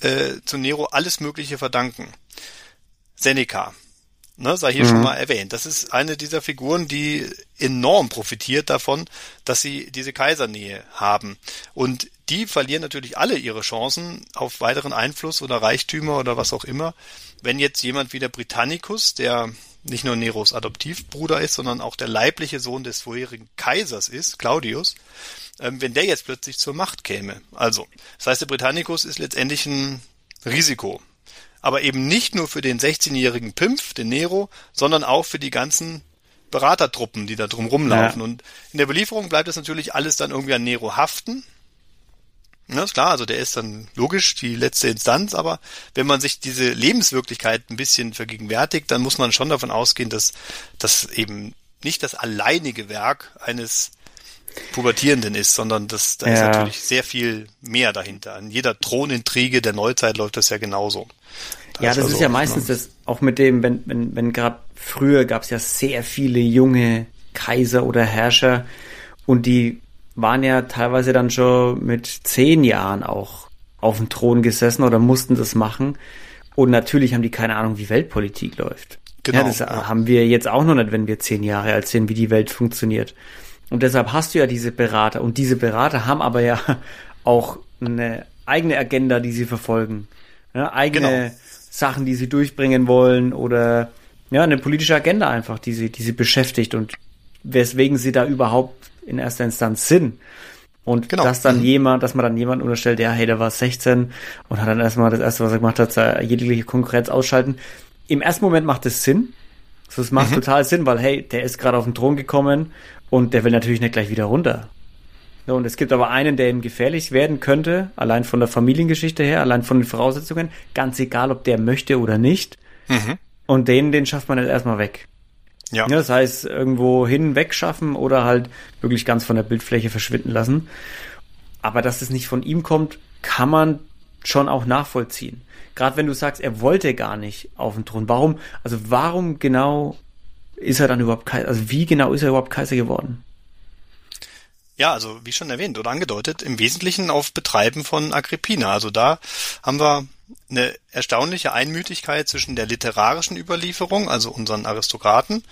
äh, zu Nero alles Mögliche verdanken. Seneca, ne, sei hier mhm. schon mal erwähnt. Das ist eine dieser Figuren, die enorm profitiert davon, dass sie diese Kaisernähe haben. Und die verlieren natürlich alle ihre Chancen auf weiteren Einfluss oder Reichtümer oder was auch immer, wenn jetzt jemand wie der Britannicus, der nicht nur Neros Adoptivbruder ist, sondern auch der leibliche Sohn des vorherigen Kaisers ist, Claudius, ähm, wenn der jetzt plötzlich zur Macht käme. Also, das heißt, der Britannicus ist letztendlich ein Risiko aber eben nicht nur für den 16-jährigen Pimpf, den Nero, sondern auch für die ganzen Beratertruppen, die da drum rumlaufen. Ja. Und in der Belieferung bleibt das natürlich alles dann irgendwie an Nero haften. Ja, ist klar, also der ist dann logisch die letzte Instanz, aber wenn man sich diese Lebenswirklichkeit ein bisschen vergegenwärtigt, dann muss man schon davon ausgehen, dass das eben nicht das alleinige Werk eines Pubertierenden ist, sondern das, da ja. ist natürlich sehr viel mehr dahinter. An jeder Thronintrige der Neuzeit läuft das ja genauso. Da ja, ist das also ist ja meistens das, auch mit dem, wenn, wenn, wenn gerade früher gab es ja sehr viele junge Kaiser oder Herrscher und die waren ja teilweise dann schon mit zehn Jahren auch auf dem Thron gesessen oder mussten das machen. Und natürlich haben die keine Ahnung, wie Weltpolitik läuft. Genau. Ja, das ja. haben wir jetzt auch noch nicht, wenn wir zehn Jahre alt sind, wie die Welt funktioniert. Und deshalb hast du ja diese Berater. Und diese Berater haben aber ja auch eine eigene Agenda, die sie verfolgen. Ja, eigene genau. Sachen, die sie durchbringen wollen oder ja, eine politische Agenda einfach, die sie, die sie beschäftigt und weswegen sie da überhaupt in erster Instanz sind. Und genau. dass dann mhm. jemand, dass man dann jemand unterstellt, ja, hey, der war 16 und hat dann erstmal das erste, was er gemacht hat, jegliche Konkurrenz ausschalten. Im ersten Moment macht es Sinn. Also es macht mhm. total Sinn, weil hey, der ist gerade auf den Thron gekommen und der will natürlich nicht gleich wieder runter. Und es gibt aber einen, der ihm gefährlich werden könnte, allein von der Familiengeschichte her, allein von den Voraussetzungen, ganz egal, ob der möchte oder nicht. Mhm. Und den, den schafft man jetzt erstmal weg. Ja. ja. Das heißt, irgendwo hin wegschaffen oder halt wirklich ganz von der Bildfläche verschwinden lassen. Aber dass es nicht von ihm kommt, kann man schon auch nachvollziehen. Gerade wenn du sagst, er wollte gar nicht auf den Thron. Warum, also warum genau ist er dann überhaupt Kaiser, also wie genau ist er überhaupt Kaiser geworden? Ja, also wie schon erwähnt oder angedeutet, im Wesentlichen auf Betreiben von Agrippina. Also da haben wir eine erstaunliche Einmütigkeit zwischen der literarischen Überlieferung, also unseren Aristokraten,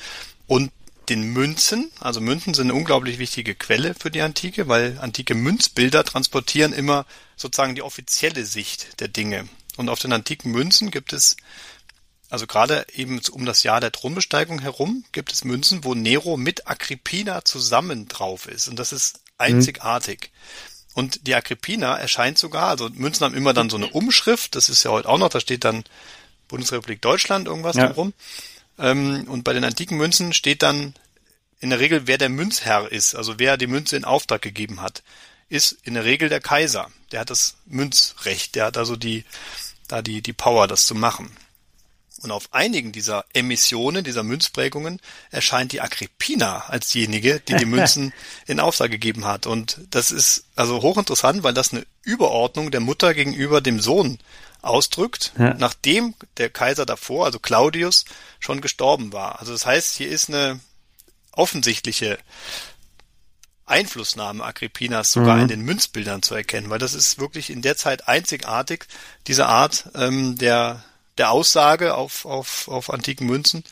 und den Münzen. Also Münzen sind eine unglaublich wichtige Quelle für die Antike, weil antike Münzbilder transportieren immer sozusagen die offizielle Sicht der Dinge. Und auf den antiken Münzen gibt es, also gerade eben um das Jahr der Thronbesteigung herum, gibt es Münzen, wo Nero mit Agrippina zusammen drauf ist. Und das ist einzigartig. Mhm. Und die Agrippina erscheint sogar, also Münzen haben immer dann so eine Umschrift, das ist ja heute auch noch, da steht dann Bundesrepublik Deutschland irgendwas ja. drum. Ähm, und bei den antiken Münzen steht dann in der Regel, wer der Münzherr ist, also wer die Münze in Auftrag gegeben hat, ist in der Regel der Kaiser. Der hat das Münzrecht, der hat also die, da die, die Power, das zu machen. Und auf einigen dieser Emissionen, dieser Münzprägungen, erscheint die Agrippina als diejenige, die die Münzen in Auftrag gegeben hat. Und das ist also hochinteressant, weil das eine Überordnung der Mutter gegenüber dem Sohn ausdrückt, ja. nachdem der Kaiser davor, also Claudius, schon gestorben war. Also das heißt, hier ist eine offensichtliche Einflussnahme Agrippinas sogar mhm. in den Münzbildern zu erkennen, weil das ist wirklich in der Zeit einzigartig, diese Art ähm, der der Aussage auf, auf, auf antiken Münzen.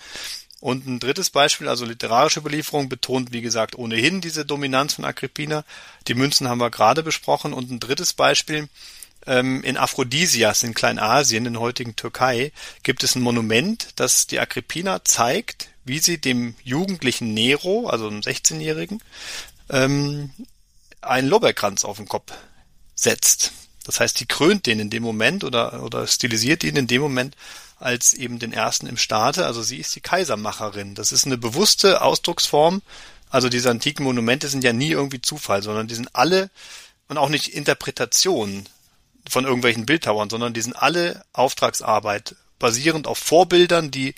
Und ein drittes Beispiel, also literarische Überlieferung, betont, wie gesagt, ohnehin diese Dominanz von Agrippina. Die Münzen haben wir gerade besprochen. Und ein drittes Beispiel, ähm, in Aphrodisias in Kleinasien, in heutigen Türkei, gibt es ein Monument, das die Agrippina zeigt, wie sie dem jugendlichen Nero, also einem 16-Jährigen, ähm, einen Lorbeerkranz auf den Kopf setzt. Das heißt, die krönt den in dem Moment oder, oder stilisiert ihn in dem Moment als eben den ersten im Staate. Also sie ist die Kaisermacherin. Das ist eine bewusste Ausdrucksform. Also diese antiken Monumente sind ja nie irgendwie Zufall, sondern die sind alle und auch nicht Interpretationen von irgendwelchen Bildhauern, sondern die sind alle Auftragsarbeit basierend auf Vorbildern, die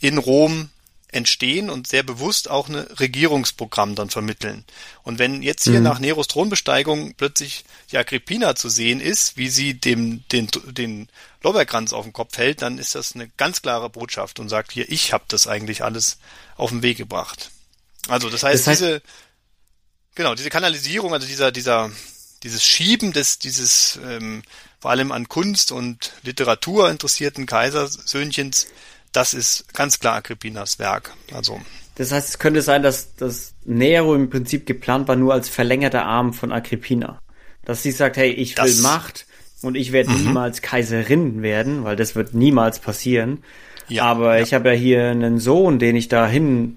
in Rom entstehen und sehr bewusst auch ein Regierungsprogramm dann vermitteln. Und wenn jetzt hier mhm. nach Neros Thronbesteigung plötzlich die Agrippina zu sehen ist, wie sie dem den, den Lorbeerkranz auf den Kopf hält, dann ist das eine ganz klare Botschaft und sagt hier, ich habe das eigentlich alles auf den Weg gebracht. Also das heißt, das heißt diese genau diese Kanalisierung, also dieser dieser dieses Schieben des dieses ähm, vor allem an Kunst und Literatur interessierten Kaisersöhnchens das ist ganz klar Agrippinas Werk. Also. Das heißt, es könnte sein, dass das Nero im Prinzip geplant war nur als verlängerter Arm von Agrippina. Dass sie sagt, hey, ich will Macht und ich werde mhm. niemals Kaiserin werden, weil das wird niemals passieren. Ja, Aber ja. ich habe ja hier einen Sohn, den ich dahin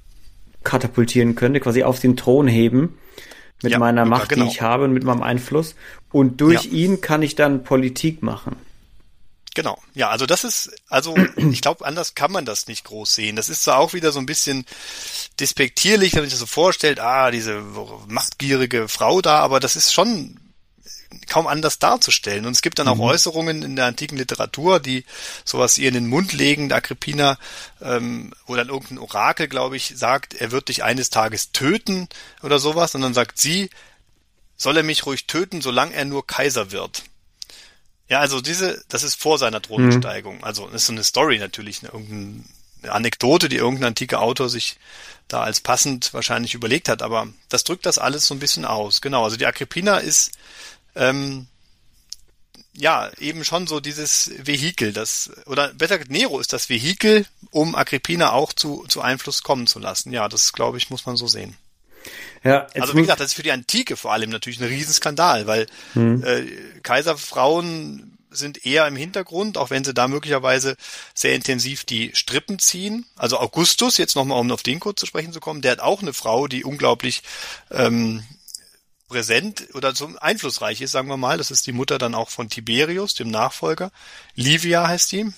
katapultieren könnte, quasi auf den Thron heben mit ja, meiner Macht, genau. die ich habe und mit meinem Einfluss. Und durch ihn kann ich dann Politik machen. Genau. Ja, also das ist, also ich glaube, anders kann man das nicht groß sehen. Das ist zwar auch wieder so ein bisschen despektierlich, wenn man sich das so vorstellt, ah, diese machtgierige Frau da, aber das ist schon kaum anders darzustellen. Und es gibt dann auch mhm. Äußerungen in der antiken Literatur, die sowas ihr in den Mund legen, der Agrippina, ähm, wo dann irgendein Orakel, glaube ich, sagt, er wird dich eines Tages töten oder sowas. Und dann sagt sie, soll er mich ruhig töten, solange er nur Kaiser wird. Ja, also diese, das ist vor seiner Thronbesteigung. Mhm. Also das ist so eine Story natürlich, eine, irgendeine Anekdote, die irgendein antiker Autor sich da als passend wahrscheinlich überlegt hat, aber das drückt das alles so ein bisschen aus. Genau, also die Agrippina ist ähm, ja eben schon so dieses Vehikel, das oder besser Nero ist das Vehikel um Agrippina auch zu, zu Einfluss kommen zu lassen. Ja, das glaube ich, muss man so sehen. Ja, also wie gesagt, das ist für die Antike vor allem natürlich ein Riesenskandal, weil hm. äh, Kaiserfrauen sind eher im Hintergrund, auch wenn sie da möglicherweise sehr intensiv die Strippen ziehen. Also Augustus, jetzt nochmal um auf den kurz zu sprechen zu kommen, der hat auch eine Frau, die unglaublich ähm, präsent oder so einflussreich ist, sagen wir mal. Das ist die Mutter dann auch von Tiberius, dem Nachfolger. Livia heißt die.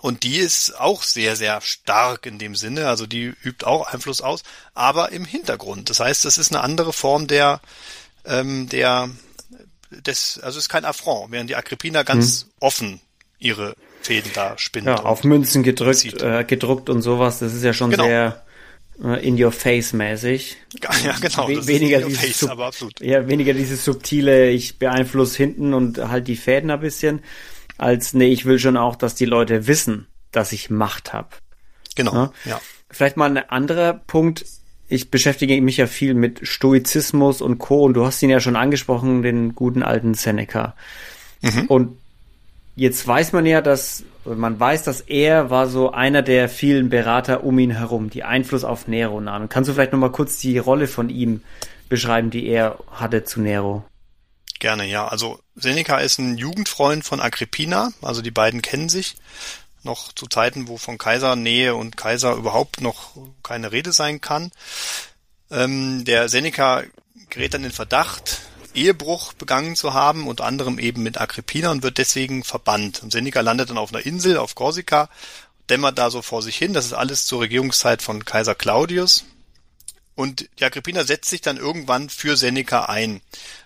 Und die ist auch sehr, sehr stark in dem Sinne. Also die übt auch Einfluss aus, aber im Hintergrund. Das heißt, das ist eine andere Form der, ähm, der, des, also es ist kein Affront, während die Agrippina ganz hm. offen ihre Fäden da spinnt. Ja, auf Münzen gedrückt, äh, gedruckt und sowas. Das ist ja schon genau. sehr äh, in your face mäßig. Ja, genau. We weniger dieses face, Ja, weniger dieses subtile, ich beeinflusse hinten und halt die Fäden ein bisschen als nee, ich will schon auch, dass die Leute wissen, dass ich Macht habe. Genau. Ja? ja. Vielleicht mal ein anderer Punkt. Ich beschäftige mich ja viel mit Stoizismus und Co. Und du hast ihn ja schon angesprochen, den guten alten Seneca. Mhm. Und jetzt weiß man ja, dass man weiß, dass er war so einer der vielen Berater um ihn herum, die Einfluss auf Nero nahmen. Kannst du vielleicht noch mal kurz die Rolle von ihm beschreiben, die er hatte zu Nero? Gerne, ja. Also Seneca ist ein Jugendfreund von Agrippina, also die beiden kennen sich noch zu Zeiten, wo von Kaisernähe und Kaiser überhaupt noch keine Rede sein kann. Ähm, der Seneca gerät dann in Verdacht, Ehebruch begangen zu haben, unter anderem eben mit Agrippina und wird deswegen verbannt. Und Seneca landet dann auf einer Insel auf Korsika, dämmert da so vor sich hin. Das ist alles zur Regierungszeit von Kaiser Claudius. Und die Agrippina setzt sich dann irgendwann für Seneca ein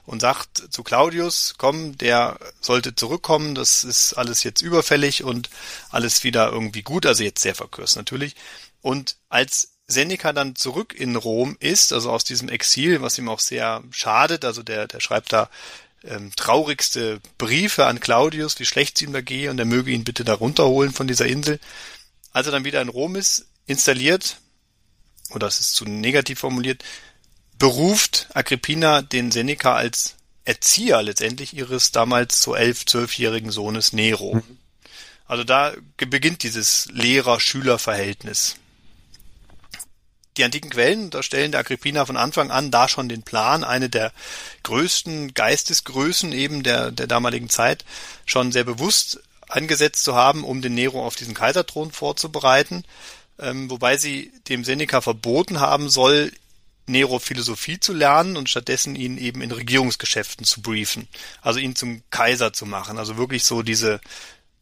und sagt zu Claudius, komm, der sollte zurückkommen, das ist alles jetzt überfällig und alles wieder irgendwie gut, also jetzt sehr verkürzt natürlich. Und als Seneca dann zurück in Rom ist, also aus diesem Exil, was ihm auch sehr schadet, also der, der schreibt da ähm, traurigste Briefe an Claudius, wie schlecht es ihm da gehe und er möge ihn bitte da runterholen von dieser Insel. Als er dann wieder in Rom ist, installiert, oder es ist zu negativ formuliert, beruft Agrippina den Seneca als Erzieher letztendlich ihres damals so elf, zwölfjährigen Sohnes Nero. Mhm. Also da beginnt dieses Lehrer-Schüler-Verhältnis. Die antiken Quellen da stellen der Agrippina von Anfang an da schon den Plan, eine der größten Geistesgrößen eben der, der damaligen Zeit schon sehr bewusst angesetzt zu haben, um den Nero auf diesen Kaiserthron vorzubereiten, ähm, wobei sie dem Seneca verboten haben soll, Nero Philosophie zu lernen und stattdessen ihn eben in Regierungsgeschäften zu briefen. Also ihn zum Kaiser zu machen. Also wirklich so diese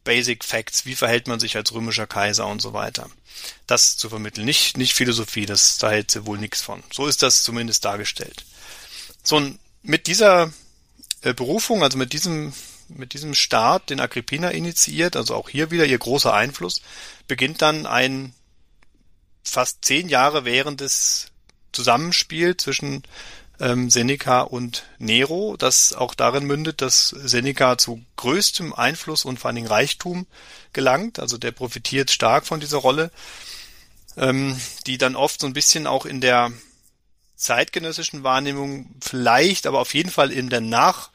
Basic Facts, wie verhält man sich als römischer Kaiser und so weiter. Das zu vermitteln. Nicht, nicht Philosophie, das, da hält sie wohl nichts von. So ist das zumindest dargestellt. So, und mit dieser äh, Berufung, also mit diesem, mit diesem Staat, den Agrippina initiiert, also auch hier wieder ihr großer Einfluss, beginnt dann ein fast zehn Jahre währendes Zusammenspiel zwischen ähm, Seneca und Nero, das auch darin mündet, dass Seneca zu größtem Einfluss und vor allen Dingen Reichtum gelangt. Also der profitiert stark von dieser Rolle, ähm, die dann oft so ein bisschen auch in der zeitgenössischen Wahrnehmung vielleicht, aber auf jeden Fall in der Nach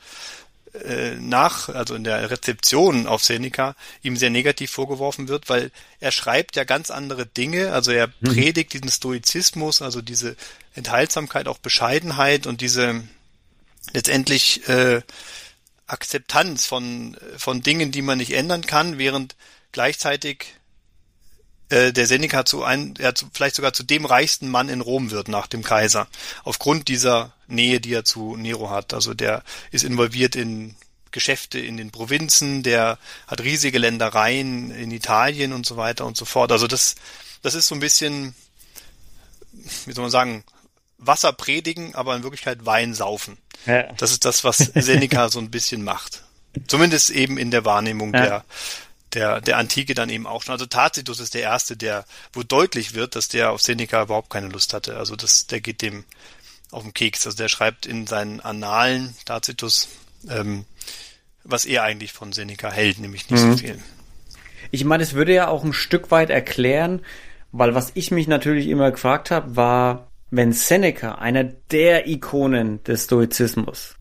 nach, also in der Rezeption auf Seneca, ihm sehr negativ vorgeworfen wird, weil er schreibt ja ganz andere Dinge, also er mhm. predigt diesen Stoizismus, also diese Enthaltsamkeit, auch Bescheidenheit und diese letztendlich äh, Akzeptanz von, von Dingen, die man nicht ändern kann, während gleichzeitig äh, der Seneca zu ein, ja, zu, vielleicht sogar zu dem reichsten Mann in Rom wird nach dem Kaiser, aufgrund dieser Nähe, die er zu Nero hat. Also der ist involviert in Geschäfte in den Provinzen, der hat riesige Ländereien in Italien und so weiter und so fort. Also das, das ist so ein bisschen, wie soll man sagen, Wasser predigen, aber in Wirklichkeit Wein saufen. Ja. Das ist das, was Seneca so ein bisschen macht. Zumindest eben in der Wahrnehmung ja. der, der, der Antike dann eben auch schon. Also Tacitus ist der Erste, der, wo deutlich wird, dass der auf Seneca überhaupt keine Lust hatte. Also das, der geht dem auf den Keks. Also der schreibt in seinen Annalen, Tacitus, ähm, was er eigentlich von Seneca hält, nämlich nicht mhm. so viel. Ich meine, es würde ja auch ein Stück weit erklären, weil was ich mich natürlich immer gefragt habe, war, wenn Seneca, einer der Ikonen des Stoizismus,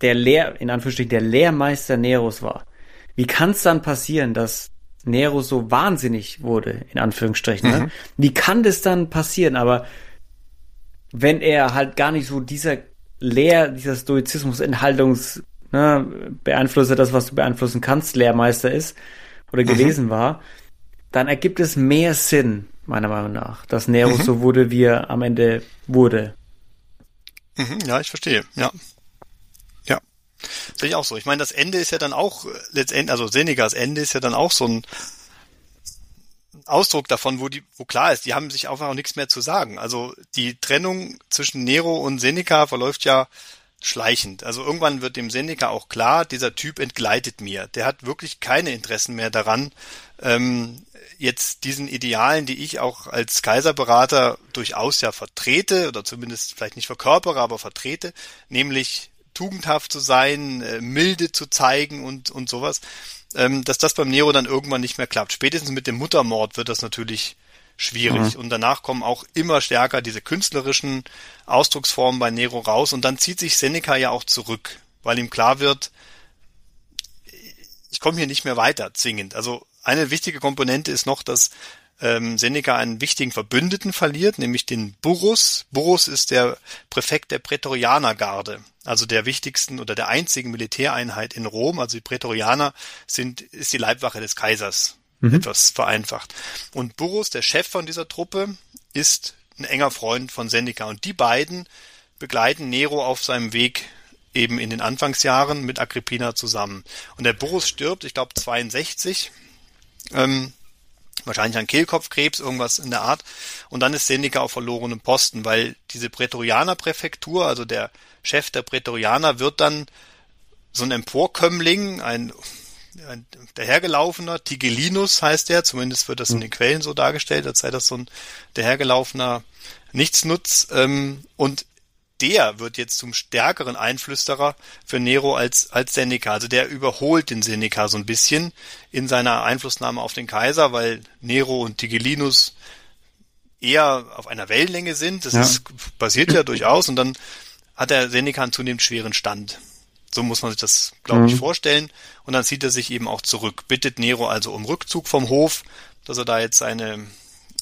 der Lehr, in Anführungsstrichen, der Lehrmeister Neros war, wie kann es dann passieren, dass Nero so wahnsinnig wurde, in Anführungsstrichen. Ne? Mhm. Wie kann das dann passieren? Aber wenn er halt gar nicht so dieser Lehr, dieser Stoizismus, Enthaltungs, ne, beeinflusse das, was du beeinflussen kannst, Lehrmeister ist oder mhm. gewesen war, dann ergibt es mehr Sinn, meiner Meinung nach, dass Nero mhm. so wurde, wie er am Ende wurde. Mhm, ja, ich verstehe, ja. Sehe ich auch so. Ich meine, das Ende ist ja dann auch äh, letztendlich, also Senecas Ende ist ja dann auch so ein Ausdruck davon, wo die, wo klar ist, die haben sich einfach auch nichts mehr zu sagen. Also die Trennung zwischen Nero und Seneca verläuft ja schleichend. Also irgendwann wird dem Seneca auch klar, dieser Typ entgleitet mir. Der hat wirklich keine Interessen mehr daran, ähm, jetzt diesen Idealen, die ich auch als Kaiserberater durchaus ja vertrete oder zumindest vielleicht nicht verkörpere, aber vertrete, nämlich tugendhaft zu sein, äh, milde zu zeigen und, und sowas, ähm, dass das beim Nero dann irgendwann nicht mehr klappt. Spätestens mit dem Muttermord wird das natürlich schwierig. Mhm. Und danach kommen auch immer stärker diese künstlerischen Ausdrucksformen bei Nero raus und dann zieht sich Seneca ja auch zurück, weil ihm klar wird, ich komme hier nicht mehr weiter zwingend. Also eine wichtige Komponente ist noch, dass ähm, Seneca einen wichtigen Verbündeten verliert, nämlich den Burrus. Burrus ist der Präfekt der Prätorianergarde, also der wichtigsten oder der einzigen Militäreinheit in Rom. Also die Prätorianer sind, ist die Leibwache des Kaisers, mhm. etwas vereinfacht. Und Burrus, der Chef von dieser Truppe, ist ein enger Freund von Seneca. Und die beiden begleiten Nero auf seinem Weg eben in den Anfangsjahren mit Agrippina zusammen. Und der Burrus stirbt, ich glaube 62, ähm, wahrscheinlich an Kehlkopfkrebs, irgendwas in der Art. Und dann ist Seneca auf verlorenem Posten, weil diese Prätorianerpräfektur, also der Chef der Prätorianer, wird dann so ein Emporkömmling, ein, ein dahergelaufener, Tigellinus heißt der, zumindest wird das in den Quellen so dargestellt, als sei das so ein dahergelaufener Nichtsnutz. Ähm, und der wird jetzt zum stärkeren Einflüsterer für Nero als, als Seneca. Also der überholt den Seneca so ein bisschen in seiner Einflussnahme auf den Kaiser, weil Nero und Tigellinus eher auf einer Wellenlänge sind. Das ja. ist, passiert ja durchaus. Und dann hat der Seneca einen zunehmend schweren Stand. So muss man sich das, glaube mhm. ich, vorstellen. Und dann zieht er sich eben auch zurück, bittet Nero also um Rückzug vom Hof, dass er da jetzt seine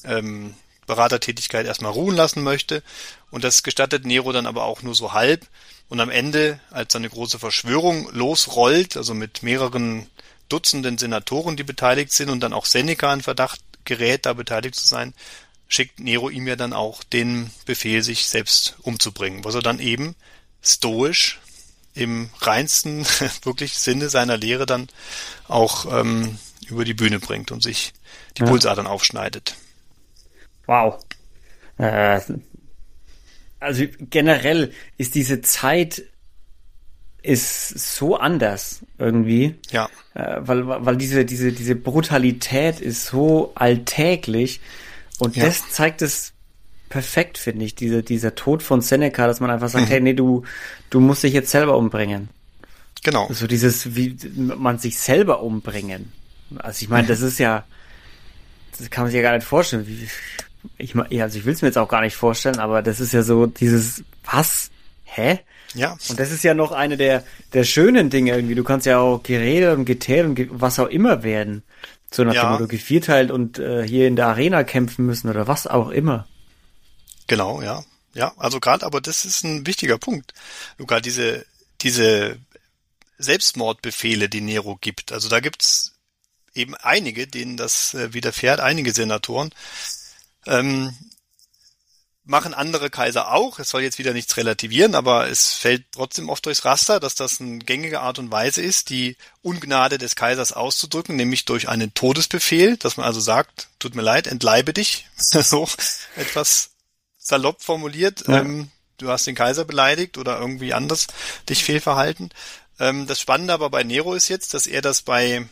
ähm, Beratertätigkeit erstmal ruhen lassen möchte. Und das gestattet Nero dann aber auch nur so halb. Und am Ende, als eine große Verschwörung losrollt, also mit mehreren Dutzenden Senatoren, die beteiligt sind und dann auch Seneca in Verdacht gerät, da beteiligt zu sein, schickt Nero ihm ja dann auch den Befehl, sich selbst umzubringen, was er dann eben stoisch im reinsten wirklich Sinne seiner Lehre dann auch ähm, über die Bühne bringt und sich die ja. Pulsadern aufschneidet. Wow. Äh, also generell ist diese Zeit ist so anders irgendwie. Ja. Äh, weil, weil diese, diese, diese Brutalität ist so alltäglich und ja. das zeigt es perfekt, finde ich, diese, dieser Tod von Seneca, dass man einfach sagt, mhm. hey, nee, du, du musst dich jetzt selber umbringen. Genau. So also dieses, wie man sich selber umbringen. Also ich meine, das ist ja, das kann man sich ja gar nicht vorstellen. Wie, ich also ich will es mir jetzt auch gar nicht vorstellen, aber das ist ja so dieses, was? Hä? Ja. Und das ist ja noch eine der, der schönen Dinge irgendwie. Du kannst ja auch geredet und getärt und was auch immer werden. So nach ja. dem Motto gevierteilt und äh, hier in der Arena kämpfen müssen oder was auch immer. Genau, ja. Ja, also gerade, aber das ist ein wichtiger Punkt. Luca, diese, diese Selbstmordbefehle, die Nero gibt. Also da gibt's eben einige, denen das äh, widerfährt, einige Senatoren, ähm, machen andere Kaiser auch. Es soll jetzt wieder nichts relativieren, aber es fällt trotzdem oft durchs Raster, dass das eine gängige Art und Weise ist, die Ungnade des Kaisers auszudrücken, nämlich durch einen Todesbefehl, dass man also sagt, tut mir leid, entleibe dich, so etwas salopp formuliert. Ja. Ähm, du hast den Kaiser beleidigt oder irgendwie anders dich fehlverhalten. Ähm, das Spannende aber bei Nero ist jetzt, dass er das bei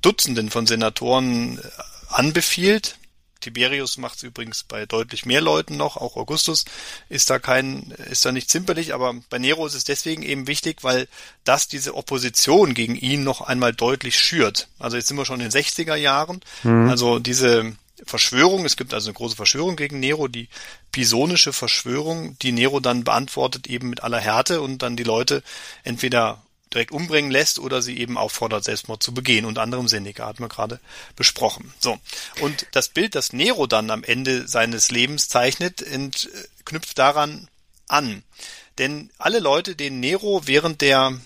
Dutzenden von Senatoren äh, anbefiehlt, Tiberius macht es übrigens bei deutlich mehr Leuten noch, auch Augustus ist da kein, ist da nicht zimperlich, aber bei Nero ist es deswegen eben wichtig, weil das diese Opposition gegen ihn noch einmal deutlich schürt. Also jetzt sind wir schon in den 60er Jahren. Mhm. Also diese Verschwörung, es gibt also eine große Verschwörung gegen Nero, die pisonische Verschwörung, die Nero dann beantwortet eben mit aller Härte und dann die Leute entweder direkt umbringen lässt oder sie eben auffordert, Selbstmord zu begehen. Unter anderem Seneca hat man gerade besprochen. So. Und das Bild, das Nero dann am Ende seines Lebens zeichnet, knüpft daran an. Denn alle Leute, denen Nero während der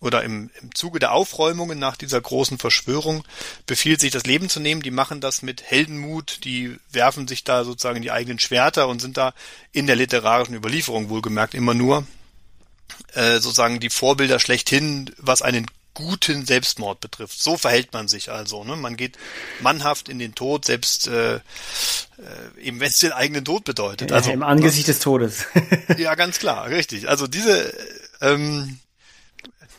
oder im, im Zuge der Aufräumungen nach dieser großen Verschwörung befiehlt, sich das Leben zu nehmen. Die machen das mit Heldenmut, die werfen sich da sozusagen die eigenen Schwerter und sind da in der literarischen Überlieferung wohlgemerkt immer nur äh, sozusagen die Vorbilder schlechthin, was einen guten Selbstmord betrifft. So verhält man sich also. Ne? Man geht mannhaft in den Tod, selbst äh, äh, eben wenn es den eigenen Tod bedeutet. Also im Angesicht des Todes. ja, ganz klar, richtig. Also diese ähm,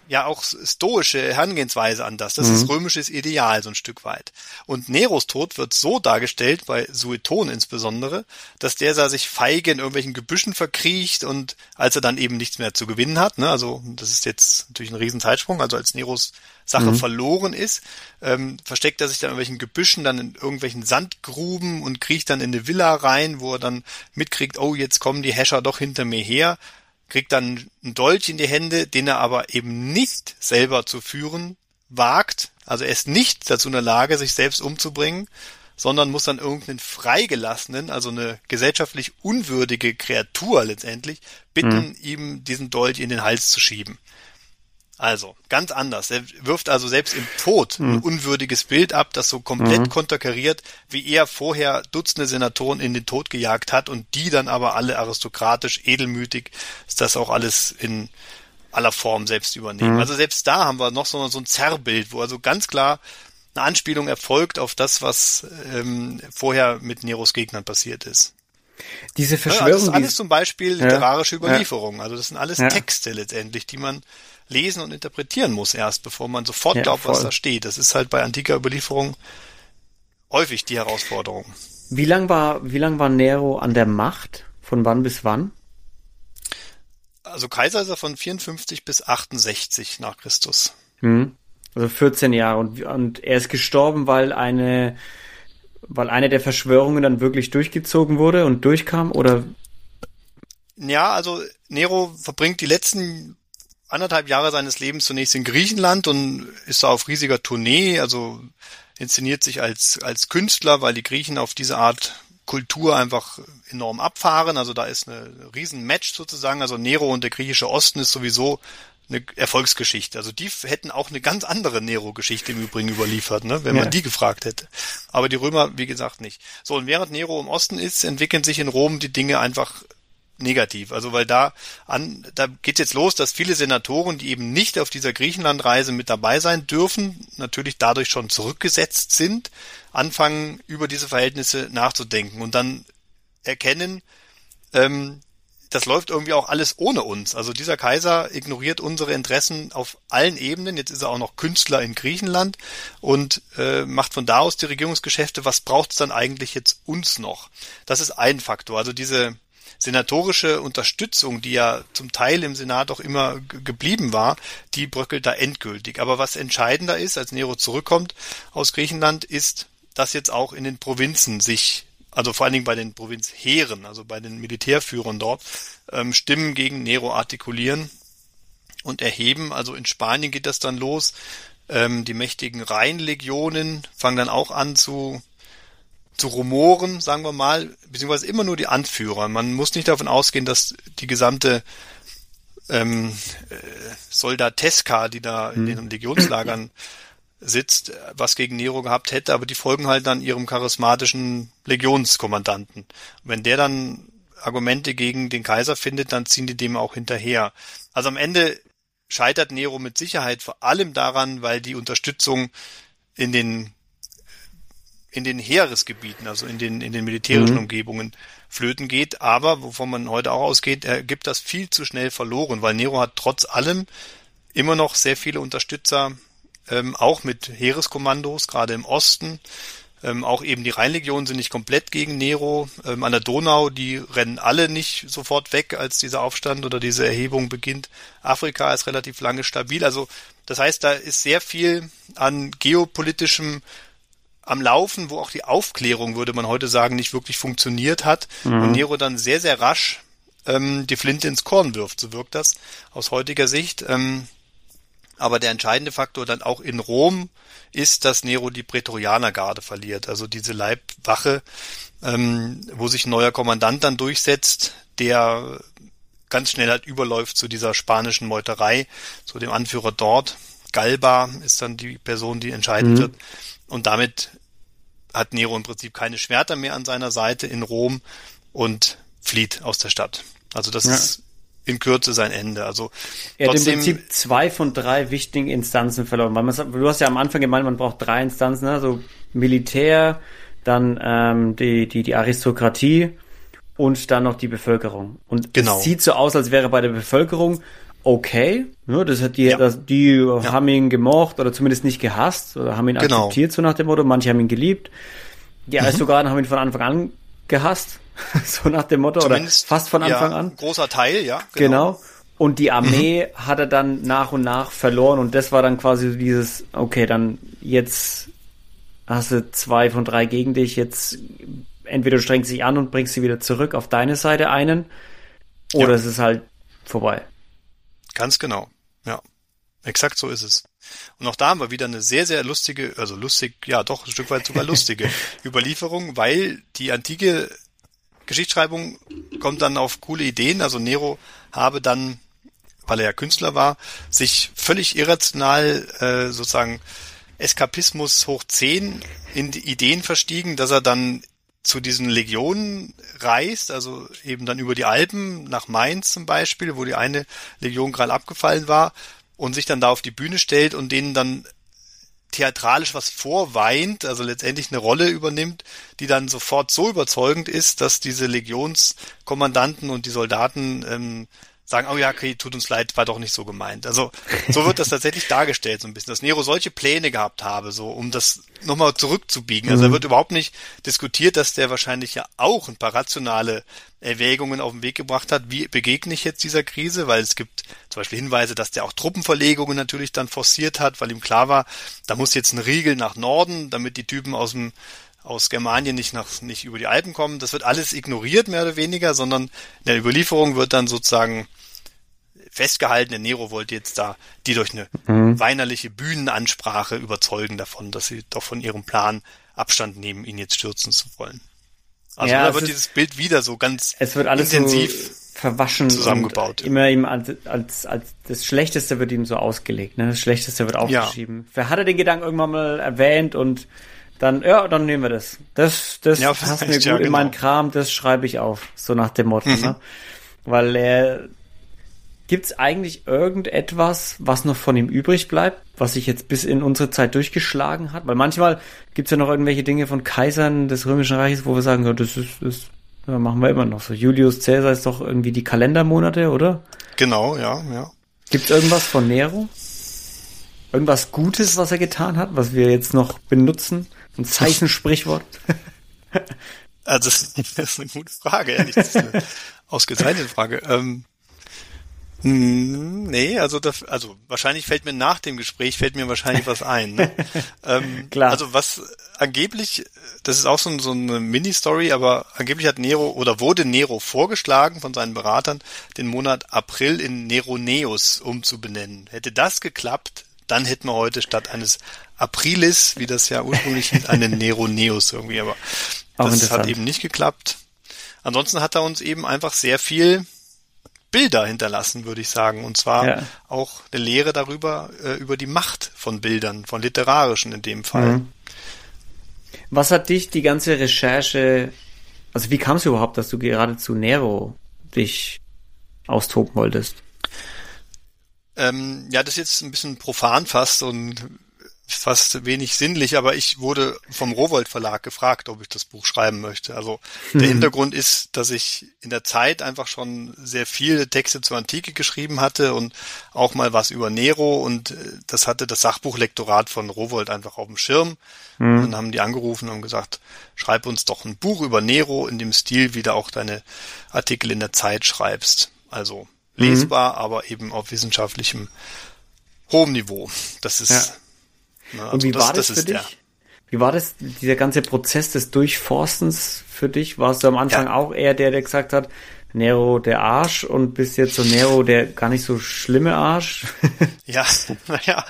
ja auch stoische Herangehensweise an das. Das mhm. ist römisches Ideal so ein Stück weit. Und Neros Tod wird so dargestellt, bei Sueton insbesondere, dass der da sich feige in irgendwelchen Gebüschen verkriecht und als er dann eben nichts mehr zu gewinnen hat, ne, also das ist jetzt natürlich ein Riesenzeitsprung, also als Neros Sache mhm. verloren ist, ähm, versteckt er sich dann in irgendwelchen Gebüschen, dann in irgendwelchen Sandgruben und kriecht dann in eine Villa rein, wo er dann mitkriegt, oh, jetzt kommen die Häscher doch hinter mir her kriegt dann einen Dolch in die Hände, den er aber eben nicht selber zu führen wagt. Also er ist nicht dazu in der Lage, sich selbst umzubringen, sondern muss dann irgendeinen Freigelassenen, also eine gesellschaftlich unwürdige Kreatur letztendlich, bitten, mhm. ihm diesen Dolch in den Hals zu schieben. Also, ganz anders. Er wirft also selbst im Tod mhm. ein unwürdiges Bild ab, das so komplett mhm. konterkariert, wie er vorher Dutzende Senatoren in den Tod gejagt hat und die dann aber alle aristokratisch, edelmütig, das auch alles in aller Form selbst übernehmen. Mhm. Also selbst da haben wir noch so, so ein Zerrbild, wo also ganz klar eine Anspielung erfolgt auf das, was ähm, vorher mit Neros Gegnern passiert ist. Diese Verschwörung. Ja, also das ist alles zum Beispiel literarische ja, Überlieferungen. Also das sind alles ja. Texte letztendlich, die man lesen und interpretieren muss erst, bevor man sofort ja, glaubt, voll. was da steht. Das ist halt bei antiker Überlieferung häufig die Herausforderung. Wie lang war, wie lang war Nero an der Macht? Von wann bis wann? Also Kaiser ist er von 54 bis 68 nach Christus. Hm. Also 14 Jahre und, und er ist gestorben, weil eine, weil eine der Verschwörungen dann wirklich durchgezogen wurde und durchkam oder? Ja, also Nero verbringt die letzten anderthalb Jahre seines Lebens zunächst in Griechenland und ist da auf riesiger Tournee, also inszeniert sich als, als Künstler, weil die Griechen auf diese Art Kultur einfach enorm abfahren. Also da ist eine riesen Match sozusagen. Also Nero und der griechische Osten ist sowieso eine Erfolgsgeschichte. Also die hätten auch eine ganz andere Nero-Geschichte im Übrigen überliefert, ne, wenn ja. man die gefragt hätte. Aber die Römer, wie gesagt, nicht. So, und während Nero im Osten ist, entwickeln sich in Rom die Dinge einfach negativ. Also weil da an, da geht jetzt los, dass viele Senatoren, die eben nicht auf dieser Griechenlandreise mit dabei sein dürfen, natürlich dadurch schon zurückgesetzt sind, anfangen über diese Verhältnisse nachzudenken und dann erkennen, ähm, das läuft irgendwie auch alles ohne uns. Also dieser Kaiser ignoriert unsere Interessen auf allen Ebenen. Jetzt ist er auch noch Künstler in Griechenland und äh, macht von da aus die Regierungsgeschäfte. Was braucht es dann eigentlich jetzt uns noch? Das ist ein Faktor. Also diese senatorische Unterstützung, die ja zum Teil im Senat auch immer geblieben war, die bröckelt da endgültig. Aber was entscheidender ist, als Nero zurückkommt aus Griechenland, ist, dass jetzt auch in den Provinzen sich also vor allen Dingen bei den Provinzheeren, also bei den Militärführern dort, ähm, Stimmen gegen Nero artikulieren und erheben. Also in Spanien geht das dann los. Ähm, die mächtigen Rheinlegionen fangen dann auch an zu zu rumoren, sagen wir mal, beziehungsweise immer nur die Anführer. Man muss nicht davon ausgehen, dass die gesamte ähm, äh, Soldateska, die da in hm. den Legionslagern sitzt, was gegen Nero gehabt hätte, aber die folgen halt dann ihrem charismatischen Legionskommandanten. Wenn der dann Argumente gegen den Kaiser findet, dann ziehen die dem auch hinterher. Also am Ende scheitert Nero mit Sicherheit vor allem daran, weil die Unterstützung in den in den Heeresgebieten, also in den, in den militärischen mhm. Umgebungen flöten geht. Aber, wovon man heute auch ausgeht, er gibt das viel zu schnell verloren, weil Nero hat trotz allem immer noch sehr viele Unterstützer, ähm, auch mit Heereskommandos, gerade im Osten. Ähm, auch eben die Rheinlegionen sind nicht komplett gegen Nero. Ähm, an der Donau, die rennen alle nicht sofort weg, als dieser Aufstand oder diese Erhebung beginnt. Afrika ist relativ lange stabil. Also das heißt, da ist sehr viel an geopolitischem am Laufen, wo auch die Aufklärung, würde man heute sagen, nicht wirklich funktioniert hat. Mhm. Und Nero dann sehr, sehr rasch ähm, die Flinte ins Korn wirft. So wirkt das aus heutiger Sicht. Ähm, Aber der entscheidende Faktor dann auch in Rom ist, dass Nero die Prätorianergarde verliert, also diese Leibwache, ähm, wo sich ein neuer Kommandant dann durchsetzt, der ganz schnell halt überläuft zu dieser spanischen Meuterei, zu dem Anführer dort. Galba ist dann die Person, die entscheiden mhm. wird. Und damit hat Nero im Prinzip keine Schwerter mehr an seiner Seite in Rom und flieht aus der Stadt. Also das ja. ist in Kürze sein Ende. Also er hat im Prinzip zwei von drei wichtigen Instanzen verloren. Man, du hast ja am Anfang gemeint, man braucht drei Instanzen, also Militär, dann ähm, die, die, die Aristokratie und dann noch die Bevölkerung. Und genau. es sieht so aus, als wäre bei der Bevölkerung okay. Ne? Das hat die, ja. das, die ja. haben ihn gemocht oder zumindest nicht gehasst oder haben ihn genau. akzeptiert, so nach dem Motto. Manche haben ihn geliebt. Die mhm. Aristokraten haben ihn von Anfang an gehasst, so nach dem Motto, Zumindest, oder fast von Anfang an. Großer Teil, ja. Genau. genau. Und die Armee mhm. hat er dann nach und nach verloren und das war dann quasi dieses, okay, dann jetzt hast du zwei von drei gegen dich, jetzt entweder du strengst dich an und bringst sie wieder zurück auf deine Seite einen, oder es ist halt vorbei. Ganz genau, ja. Exakt so ist es. Und auch da haben wir wieder eine sehr, sehr lustige, also lustig, ja doch, ein Stück weit sogar lustige Überlieferung, weil die antike Geschichtsschreibung kommt dann auf coole Ideen. Also Nero habe dann, weil er ja Künstler war, sich völlig irrational äh, sozusagen Eskapismus hoch zehn in die Ideen verstiegen, dass er dann zu diesen Legionen reist, also eben dann über die Alpen nach Mainz zum Beispiel, wo die eine Legion gerade abgefallen war und sich dann da auf die Bühne stellt und denen dann theatralisch was vorweint, also letztendlich eine Rolle übernimmt, die dann sofort so überzeugend ist, dass diese Legionskommandanten und die Soldaten ähm, sagen, oh ja, okay, tut uns leid, war doch nicht so gemeint. Also so wird das tatsächlich dargestellt so ein bisschen, dass Nero solche Pläne gehabt habe, so um das nochmal zurückzubiegen. Also mhm. da wird überhaupt nicht diskutiert, dass der wahrscheinlich ja auch ein paar rationale Erwägungen auf den Weg gebracht hat, wie begegne ich jetzt dieser Krise, weil es gibt zum Beispiel Hinweise, dass der auch Truppenverlegungen natürlich dann forciert hat, weil ihm klar war, da muss jetzt ein Riegel nach Norden, damit die Typen aus dem aus Germanien nicht nach nicht über die Alpen kommen. Das wird alles ignoriert mehr oder weniger, sondern in der Überlieferung wird dann sozusagen festgehalten, der Nero wollte jetzt da die durch eine mhm. weinerliche Bühnenansprache überzeugen davon, dass sie doch von ihrem Plan Abstand nehmen, ihn jetzt stürzen zu wollen. Also ja, da wird ist, dieses Bild wieder so ganz es wird alles intensiv so verwaschen zusammengebaut. Immer ihm als, als, als das Schlechteste wird ihm so ausgelegt, ne? Das Schlechteste wird aufgeschrieben. Ja. Wer hat er den Gedanken irgendwann mal erwähnt und dann, ja, dann nehmen wir das. Das, das ja, passt mir gut ja, genau. in meinen Kram, das schreibe ich auf. So nach dem Motto, mhm. ne? Weil er, Gibt's eigentlich irgendetwas, was noch von ihm übrig bleibt, was sich jetzt bis in unsere Zeit durchgeschlagen hat? Weil manchmal gibt's ja noch irgendwelche Dinge von Kaisern des Römischen Reiches, wo wir sagen, ja, das ist, das machen wir immer noch so. Julius Caesar ist doch irgendwie die Kalendermonate, oder? Genau, ja, ja. Gibt's irgendwas von Nero? Irgendwas Gutes, was er getan hat, was wir jetzt noch benutzen? Ein Zeichensprichwort? also, das ist eine gute Frage, ehrlich. Das ist eine ausgezeichnete Frage. Ähm, hm, nee, also das, also wahrscheinlich fällt mir nach dem Gespräch fällt mir wahrscheinlich was ein. Ne? ähm, Klar. Also was angeblich, das ist auch so, so eine Mini-Story, aber angeblich hat Nero oder wurde Nero vorgeschlagen von seinen Beratern, den Monat April in Neroneus umzubenennen. Hätte das geklappt, dann hätten wir heute statt eines Aprilis, wie das ja ursprünglich hieß, einen Neroneus irgendwie, aber das hat eben nicht geklappt. Ansonsten hat er uns eben einfach sehr viel Bilder hinterlassen, würde ich sagen. Und zwar ja. auch eine Lehre darüber, äh, über die Macht von Bildern, von literarischen in dem Fall. Mhm. Was hat dich die ganze Recherche, also wie kam es überhaupt, dass du gerade zu Nero dich austoben wolltest? Ähm, ja, das ist jetzt ein bisschen profan fast und fast wenig sinnlich, aber ich wurde vom Rowold Verlag gefragt, ob ich das Buch schreiben möchte. Also der mhm. Hintergrund ist, dass ich in der Zeit einfach schon sehr viele Texte zur Antike geschrieben hatte und auch mal was über Nero und äh, das hatte das Sachbuchlektorat von Rowold einfach auf dem Schirm. Mhm. Und dann haben die angerufen und gesagt, schreib uns doch ein Buch über Nero in dem Stil, wie du auch deine Artikel in der Zeit schreibst. Also lesbar, mhm. aber eben auf wissenschaftlichem hohem Niveau. Das ist ja na, also Und wie das, war das, das für dich? Der. Wie war das, dieser ganze Prozess des Durchforstens für dich? Warst du am Anfang ja. auch eher der, der gesagt hat, Nero der Arsch und bis jetzt so Nero der gar nicht so schlimme Arsch. ja, naja,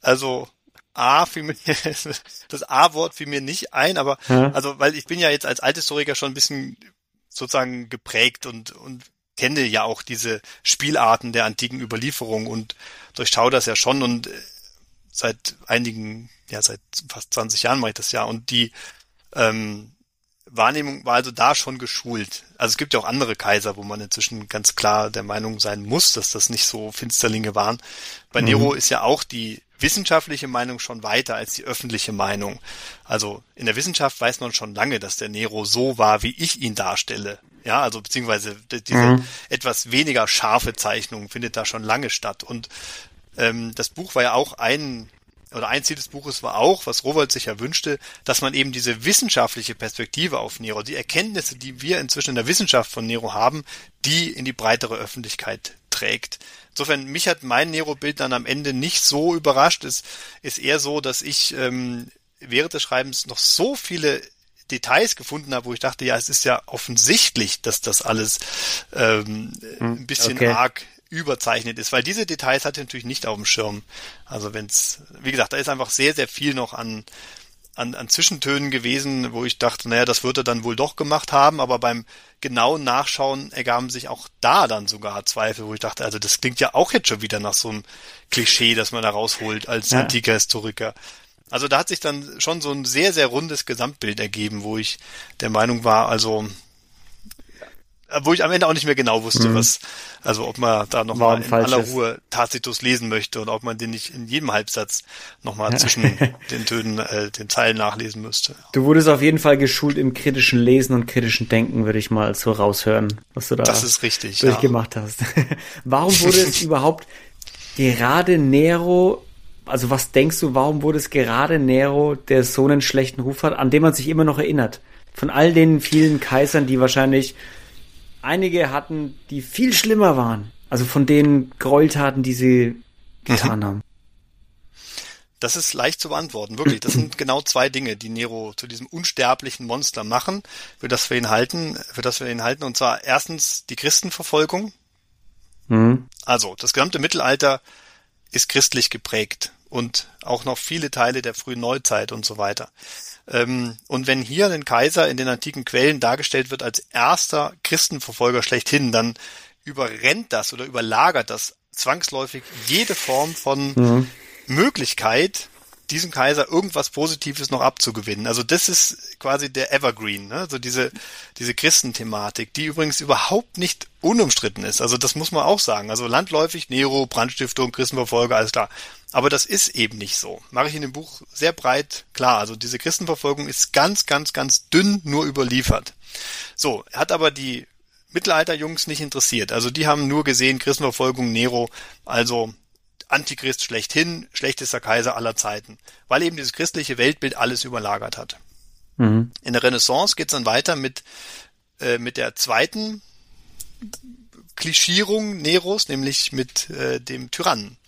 also A fiel mir, das A-Wort fiel mir nicht ein, aber ja. also, weil ich bin ja jetzt als Althistoriker schon ein bisschen sozusagen geprägt und, und kenne ja auch diese Spielarten der antiken Überlieferung und durchschaue das ja schon und äh, seit einigen, ja, seit fast 20 Jahren mache ich das ja und die ähm, Wahrnehmung war also da schon geschult. Also es gibt ja auch andere Kaiser, wo man inzwischen ganz klar der Meinung sein muss, dass das nicht so Finsterlinge waren. Bei mhm. Nero ist ja auch die wissenschaftliche Meinung schon weiter als die öffentliche Meinung. Also in der Wissenschaft weiß man schon lange, dass der Nero so war, wie ich ihn darstelle. Ja, also beziehungsweise diese mhm. etwas weniger scharfe Zeichnung findet da schon lange statt. Und ähm, das Buch war ja auch ein oder ein Ziel des Buches war auch, was Rowold sich ja wünschte, dass man eben diese wissenschaftliche Perspektive auf Nero, die Erkenntnisse, die wir inzwischen in der Wissenschaft von Nero haben, die in die breitere Öffentlichkeit trägt. Insofern, mich hat mein Nero-Bild dann am Ende nicht so überrascht. Es ist eher so, dass ich ähm, während des Schreibens noch so viele Details gefunden habe, wo ich dachte, ja, es ist ja offensichtlich, dass das alles ähm, hm, ein bisschen okay. arg überzeichnet ist, weil diese Details hatte ich natürlich nicht auf dem Schirm. Also wenn es, wie gesagt, da ist einfach sehr, sehr viel noch an, an, an Zwischentönen gewesen, wo ich dachte, naja, das wird er dann wohl doch gemacht haben, aber beim genauen Nachschauen ergaben sich auch da dann sogar Zweifel, wo ich dachte, also das klingt ja auch jetzt schon wieder nach so einem Klischee, das man da rausholt als ja. antiker Historiker. Also da hat sich dann schon so ein sehr, sehr rundes Gesamtbild ergeben, wo ich der Meinung war, also wo ich am Ende auch nicht mehr genau wusste, mhm. was, also ob man da nochmal in aller Ruhe Tacitus lesen möchte und ob man den nicht in jedem Halbsatz nochmal zwischen den Tönen, äh, den Zeilen nachlesen müsste. Du wurdest auf jeden Fall geschult im kritischen Lesen und kritischen Denken, würde ich mal so raushören, was du da das ist richtig, durchgemacht ja. hast. warum wurde es überhaupt gerade Nero also was denkst du, warum wurde es gerade Nero, der so einen schlechten Ruf hat, an dem man sich immer noch erinnert? Von all den vielen Kaisern, die wahrscheinlich einige hatten, die viel schlimmer waren. Also von den Gräueltaten, die sie getan mhm. haben. Das ist leicht zu beantworten, wirklich. Das sind genau zwei Dinge, die Nero zu diesem unsterblichen Monster machen, für das wir ihn halten, für das wir ihn halten. Und zwar erstens die Christenverfolgung. Mhm. Also das gesamte Mittelalter ist christlich geprägt und auch noch viele Teile der frühen Neuzeit und so weiter. Ähm, und wenn hier ein Kaiser in den antiken Quellen dargestellt wird als erster Christenverfolger schlechthin, dann überrennt das oder überlagert das zwangsläufig jede Form von mhm. Möglichkeit, diesem Kaiser irgendwas Positives noch abzugewinnen. Also das ist quasi der Evergreen, ne? also diese, diese Christenthematik, die übrigens überhaupt nicht unumstritten ist. Also das muss man auch sagen. Also landläufig Nero, Brandstiftung, Christenverfolger, alles klar. Aber das ist eben nicht so. Mache ich in dem Buch sehr breit klar. Also diese Christenverfolgung ist ganz, ganz, ganz dünn nur überliefert. So, hat aber die Mittelalterjungs nicht interessiert. Also die haben nur gesehen Christenverfolgung Nero, also Antichrist schlechthin, schlechtester Kaiser aller Zeiten, weil eben dieses christliche Weltbild alles überlagert hat. Mhm. In der Renaissance geht es dann weiter mit, äh, mit der zweiten Klischierung Neros, nämlich mit äh, dem Tyrannen.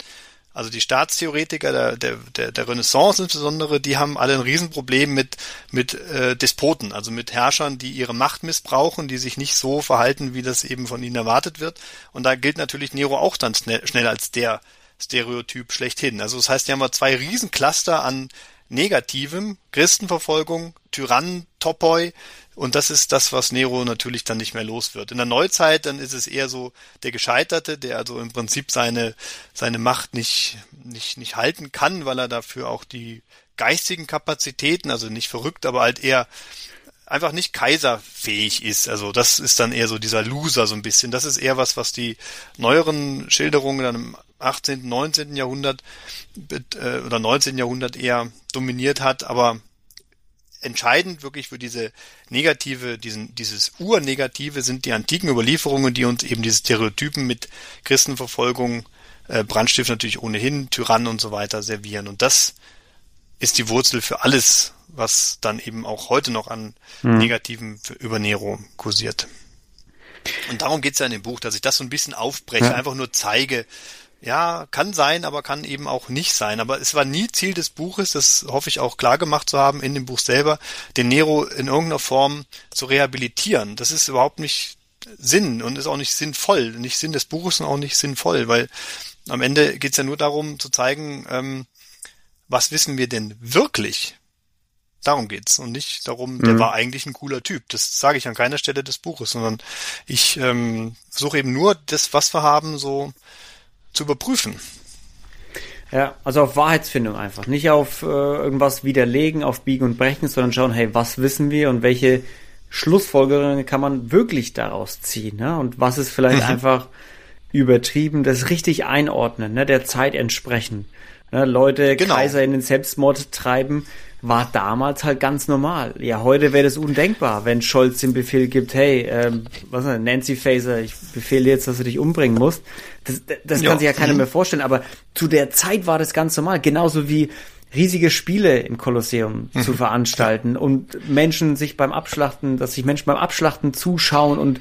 Also die Staatstheoretiker der, der, der, der Renaissance insbesondere, die haben alle ein Riesenproblem mit, mit äh, Despoten, also mit Herrschern, die ihre Macht missbrauchen, die sich nicht so verhalten, wie das eben von ihnen erwartet wird. Und da gilt natürlich Nero auch dann schnell, schnell als der Stereotyp schlechthin. Also das heißt, hier haben wir zwei Riesencluster an Negativem, Christenverfolgung, Tyrannen, Topoi, und das ist das, was Nero natürlich dann nicht mehr los wird. In der Neuzeit, dann ist es eher so der Gescheiterte, der also im Prinzip seine, seine Macht nicht, nicht, nicht halten kann, weil er dafür auch die geistigen Kapazitäten, also nicht verrückt, aber halt eher einfach nicht kaiserfähig ist. Also das ist dann eher so dieser Loser so ein bisschen. Das ist eher was, was die neueren Schilderungen dann 18., 19. Jahrhundert äh, oder 19. Jahrhundert eher dominiert hat, aber entscheidend wirklich für diese negative, diesen, dieses Urnegative sind die antiken Überlieferungen, die uns eben diese Stereotypen mit Christenverfolgung, äh, Brandstift natürlich ohnehin, Tyrann und so weiter servieren. Und das ist die Wurzel für alles, was dann eben auch heute noch an hm. Negativen für, über Nero kursiert. Und darum geht's ja in dem Buch, dass ich das so ein bisschen aufbreche, ja. einfach nur zeige, ja, kann sein, aber kann eben auch nicht sein. Aber es war nie Ziel des Buches, das hoffe ich auch klar gemacht zu haben in dem Buch selber, den Nero in irgendeiner Form zu rehabilitieren. Das ist überhaupt nicht Sinn und ist auch nicht sinnvoll. Nicht Sinn des Buches und auch nicht sinnvoll, weil am Ende geht's ja nur darum zu zeigen, ähm, was wissen wir denn wirklich? Darum geht's und nicht darum, der mhm. war eigentlich ein cooler Typ. Das sage ich an keiner Stelle des Buches, sondern ich ähm, versuche eben nur das, was wir haben, so zu überprüfen. Ja, also auf Wahrheitsfindung einfach. Nicht auf äh, irgendwas widerlegen, auf Biegen und Brechen, sondern schauen, hey, was wissen wir und welche Schlussfolgerungen kann man wirklich daraus ziehen? Ne? Und was ist vielleicht mhm. einfach übertrieben, das richtig einordnen, ne? der Zeit entsprechen. Ne? Leute, genau. Kaiser in den Selbstmord treiben, war damals halt ganz normal. Ja, heute wäre das undenkbar, wenn Scholz den Befehl gibt, hey, ähm, was ist Nancy Faser, ich befehle jetzt, dass du dich umbringen musst. Das, das ja. kann sich ja keiner mhm. mehr vorstellen, aber zu der Zeit war das ganz normal. Genauso wie riesige Spiele im Kolosseum mhm. zu veranstalten und Menschen sich beim Abschlachten, dass sich Menschen beim Abschlachten zuschauen und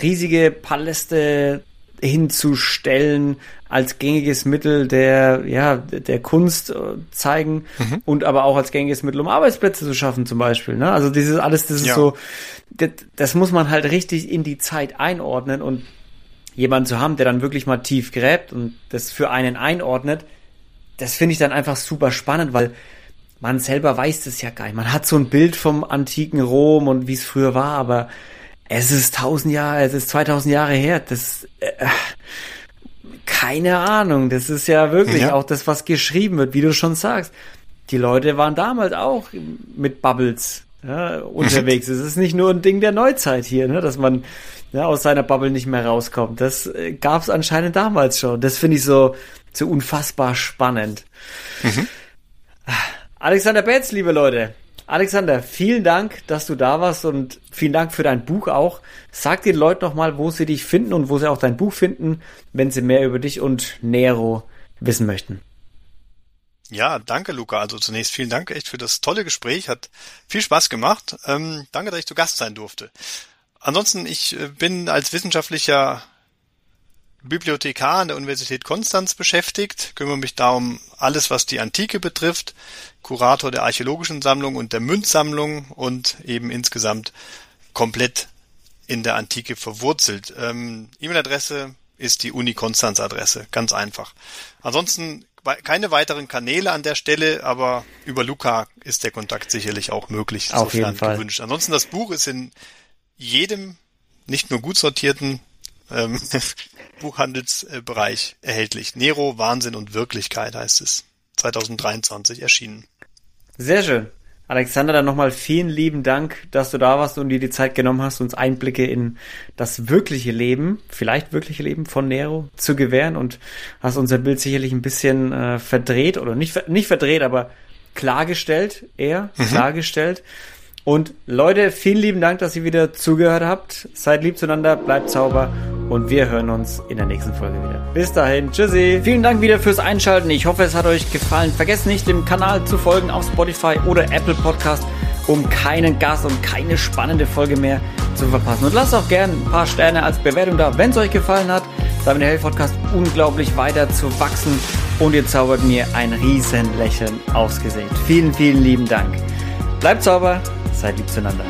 riesige Paläste hinzustellen als gängiges Mittel der, ja, der Kunst äh, zeigen mhm. und aber auch als gängiges Mittel, um Arbeitsplätze zu schaffen zum Beispiel. Ne? Also dieses alles, das ist ja. so, das, das muss man halt richtig in die Zeit einordnen und jemanden zu haben, der dann wirklich mal tief gräbt und das für einen einordnet, das finde ich dann einfach super spannend, weil man selber weiß das ja gar nicht. Man hat so ein Bild vom antiken Rom und wie es früher war, aber es ist tausend Jahre, es ist 2000 Jahre her. Das, äh, keine Ahnung. Das ist ja wirklich ja. auch das, was geschrieben wird, wie du schon sagst. Die Leute waren damals auch mit Bubbles ja, unterwegs. es ist nicht nur ein Ding der Neuzeit hier, ne, dass man ja, aus seiner Bubble nicht mehr rauskommt. Das äh, gab es anscheinend damals schon. Das finde ich so, so unfassbar spannend. Mhm. Alexander Betz, liebe Leute. Alexander, vielen Dank, dass du da warst und vielen Dank für dein Buch auch. Sag den Leuten noch mal, wo sie dich finden und wo sie auch dein Buch finden, wenn sie mehr über dich und Nero wissen möchten. Ja, danke, Luca. Also zunächst vielen Dank echt für das tolle Gespräch. Hat viel Spaß gemacht. Ähm, danke, dass ich zu Gast sein durfte. Ansonsten, ich äh, bin als wissenschaftlicher Bibliothekar an der Universität Konstanz beschäftigt, kümmere mich da um alles, was die Antike betrifft, Kurator der archäologischen Sammlung und der Münzsammlung und eben insgesamt komplett in der Antike verwurzelt. Ähm, E-Mail-Adresse ist die Uni Konstanz Adresse, ganz einfach. Ansonsten keine weiteren Kanäle an der Stelle, aber über Luca ist der Kontakt sicherlich auch möglich, Auf jeden Fall. gewünscht. Ansonsten das Buch ist in jedem nicht nur gut sortierten ähm, Buchhandelsbereich erhältlich. Nero, Wahnsinn und Wirklichkeit heißt es. 2023 erschienen. Sehr schön. Alexander, dann nochmal vielen lieben Dank, dass du da warst und dir die Zeit genommen hast, uns Einblicke in das wirkliche Leben, vielleicht wirkliche Leben von Nero zu gewähren und hast unser Bild sicherlich ein bisschen äh, verdreht oder nicht, nicht verdreht, aber klargestellt, eher mhm. klargestellt. Und Leute, vielen lieben Dank, dass ihr wieder zugehört habt. Seid lieb zueinander, bleibt sauber und wir hören uns in der nächsten Folge wieder. Bis dahin, tschüssi. Vielen Dank wieder fürs Einschalten. Ich hoffe, es hat euch gefallen. Vergesst nicht, dem Kanal zu folgen auf Spotify oder Apple Podcast, um keinen Gast und keine spannende Folge mehr zu verpassen. Und lasst auch gerne ein paar Sterne als Bewertung da, wenn es euch gefallen hat. Damit der Health Podcast unglaublich weiter zu wachsen und ihr zaubert mir ein riesen Lächeln aufs Gesicht. Vielen, vielen lieben Dank. Bleibt sauber, seid lieb zueinander.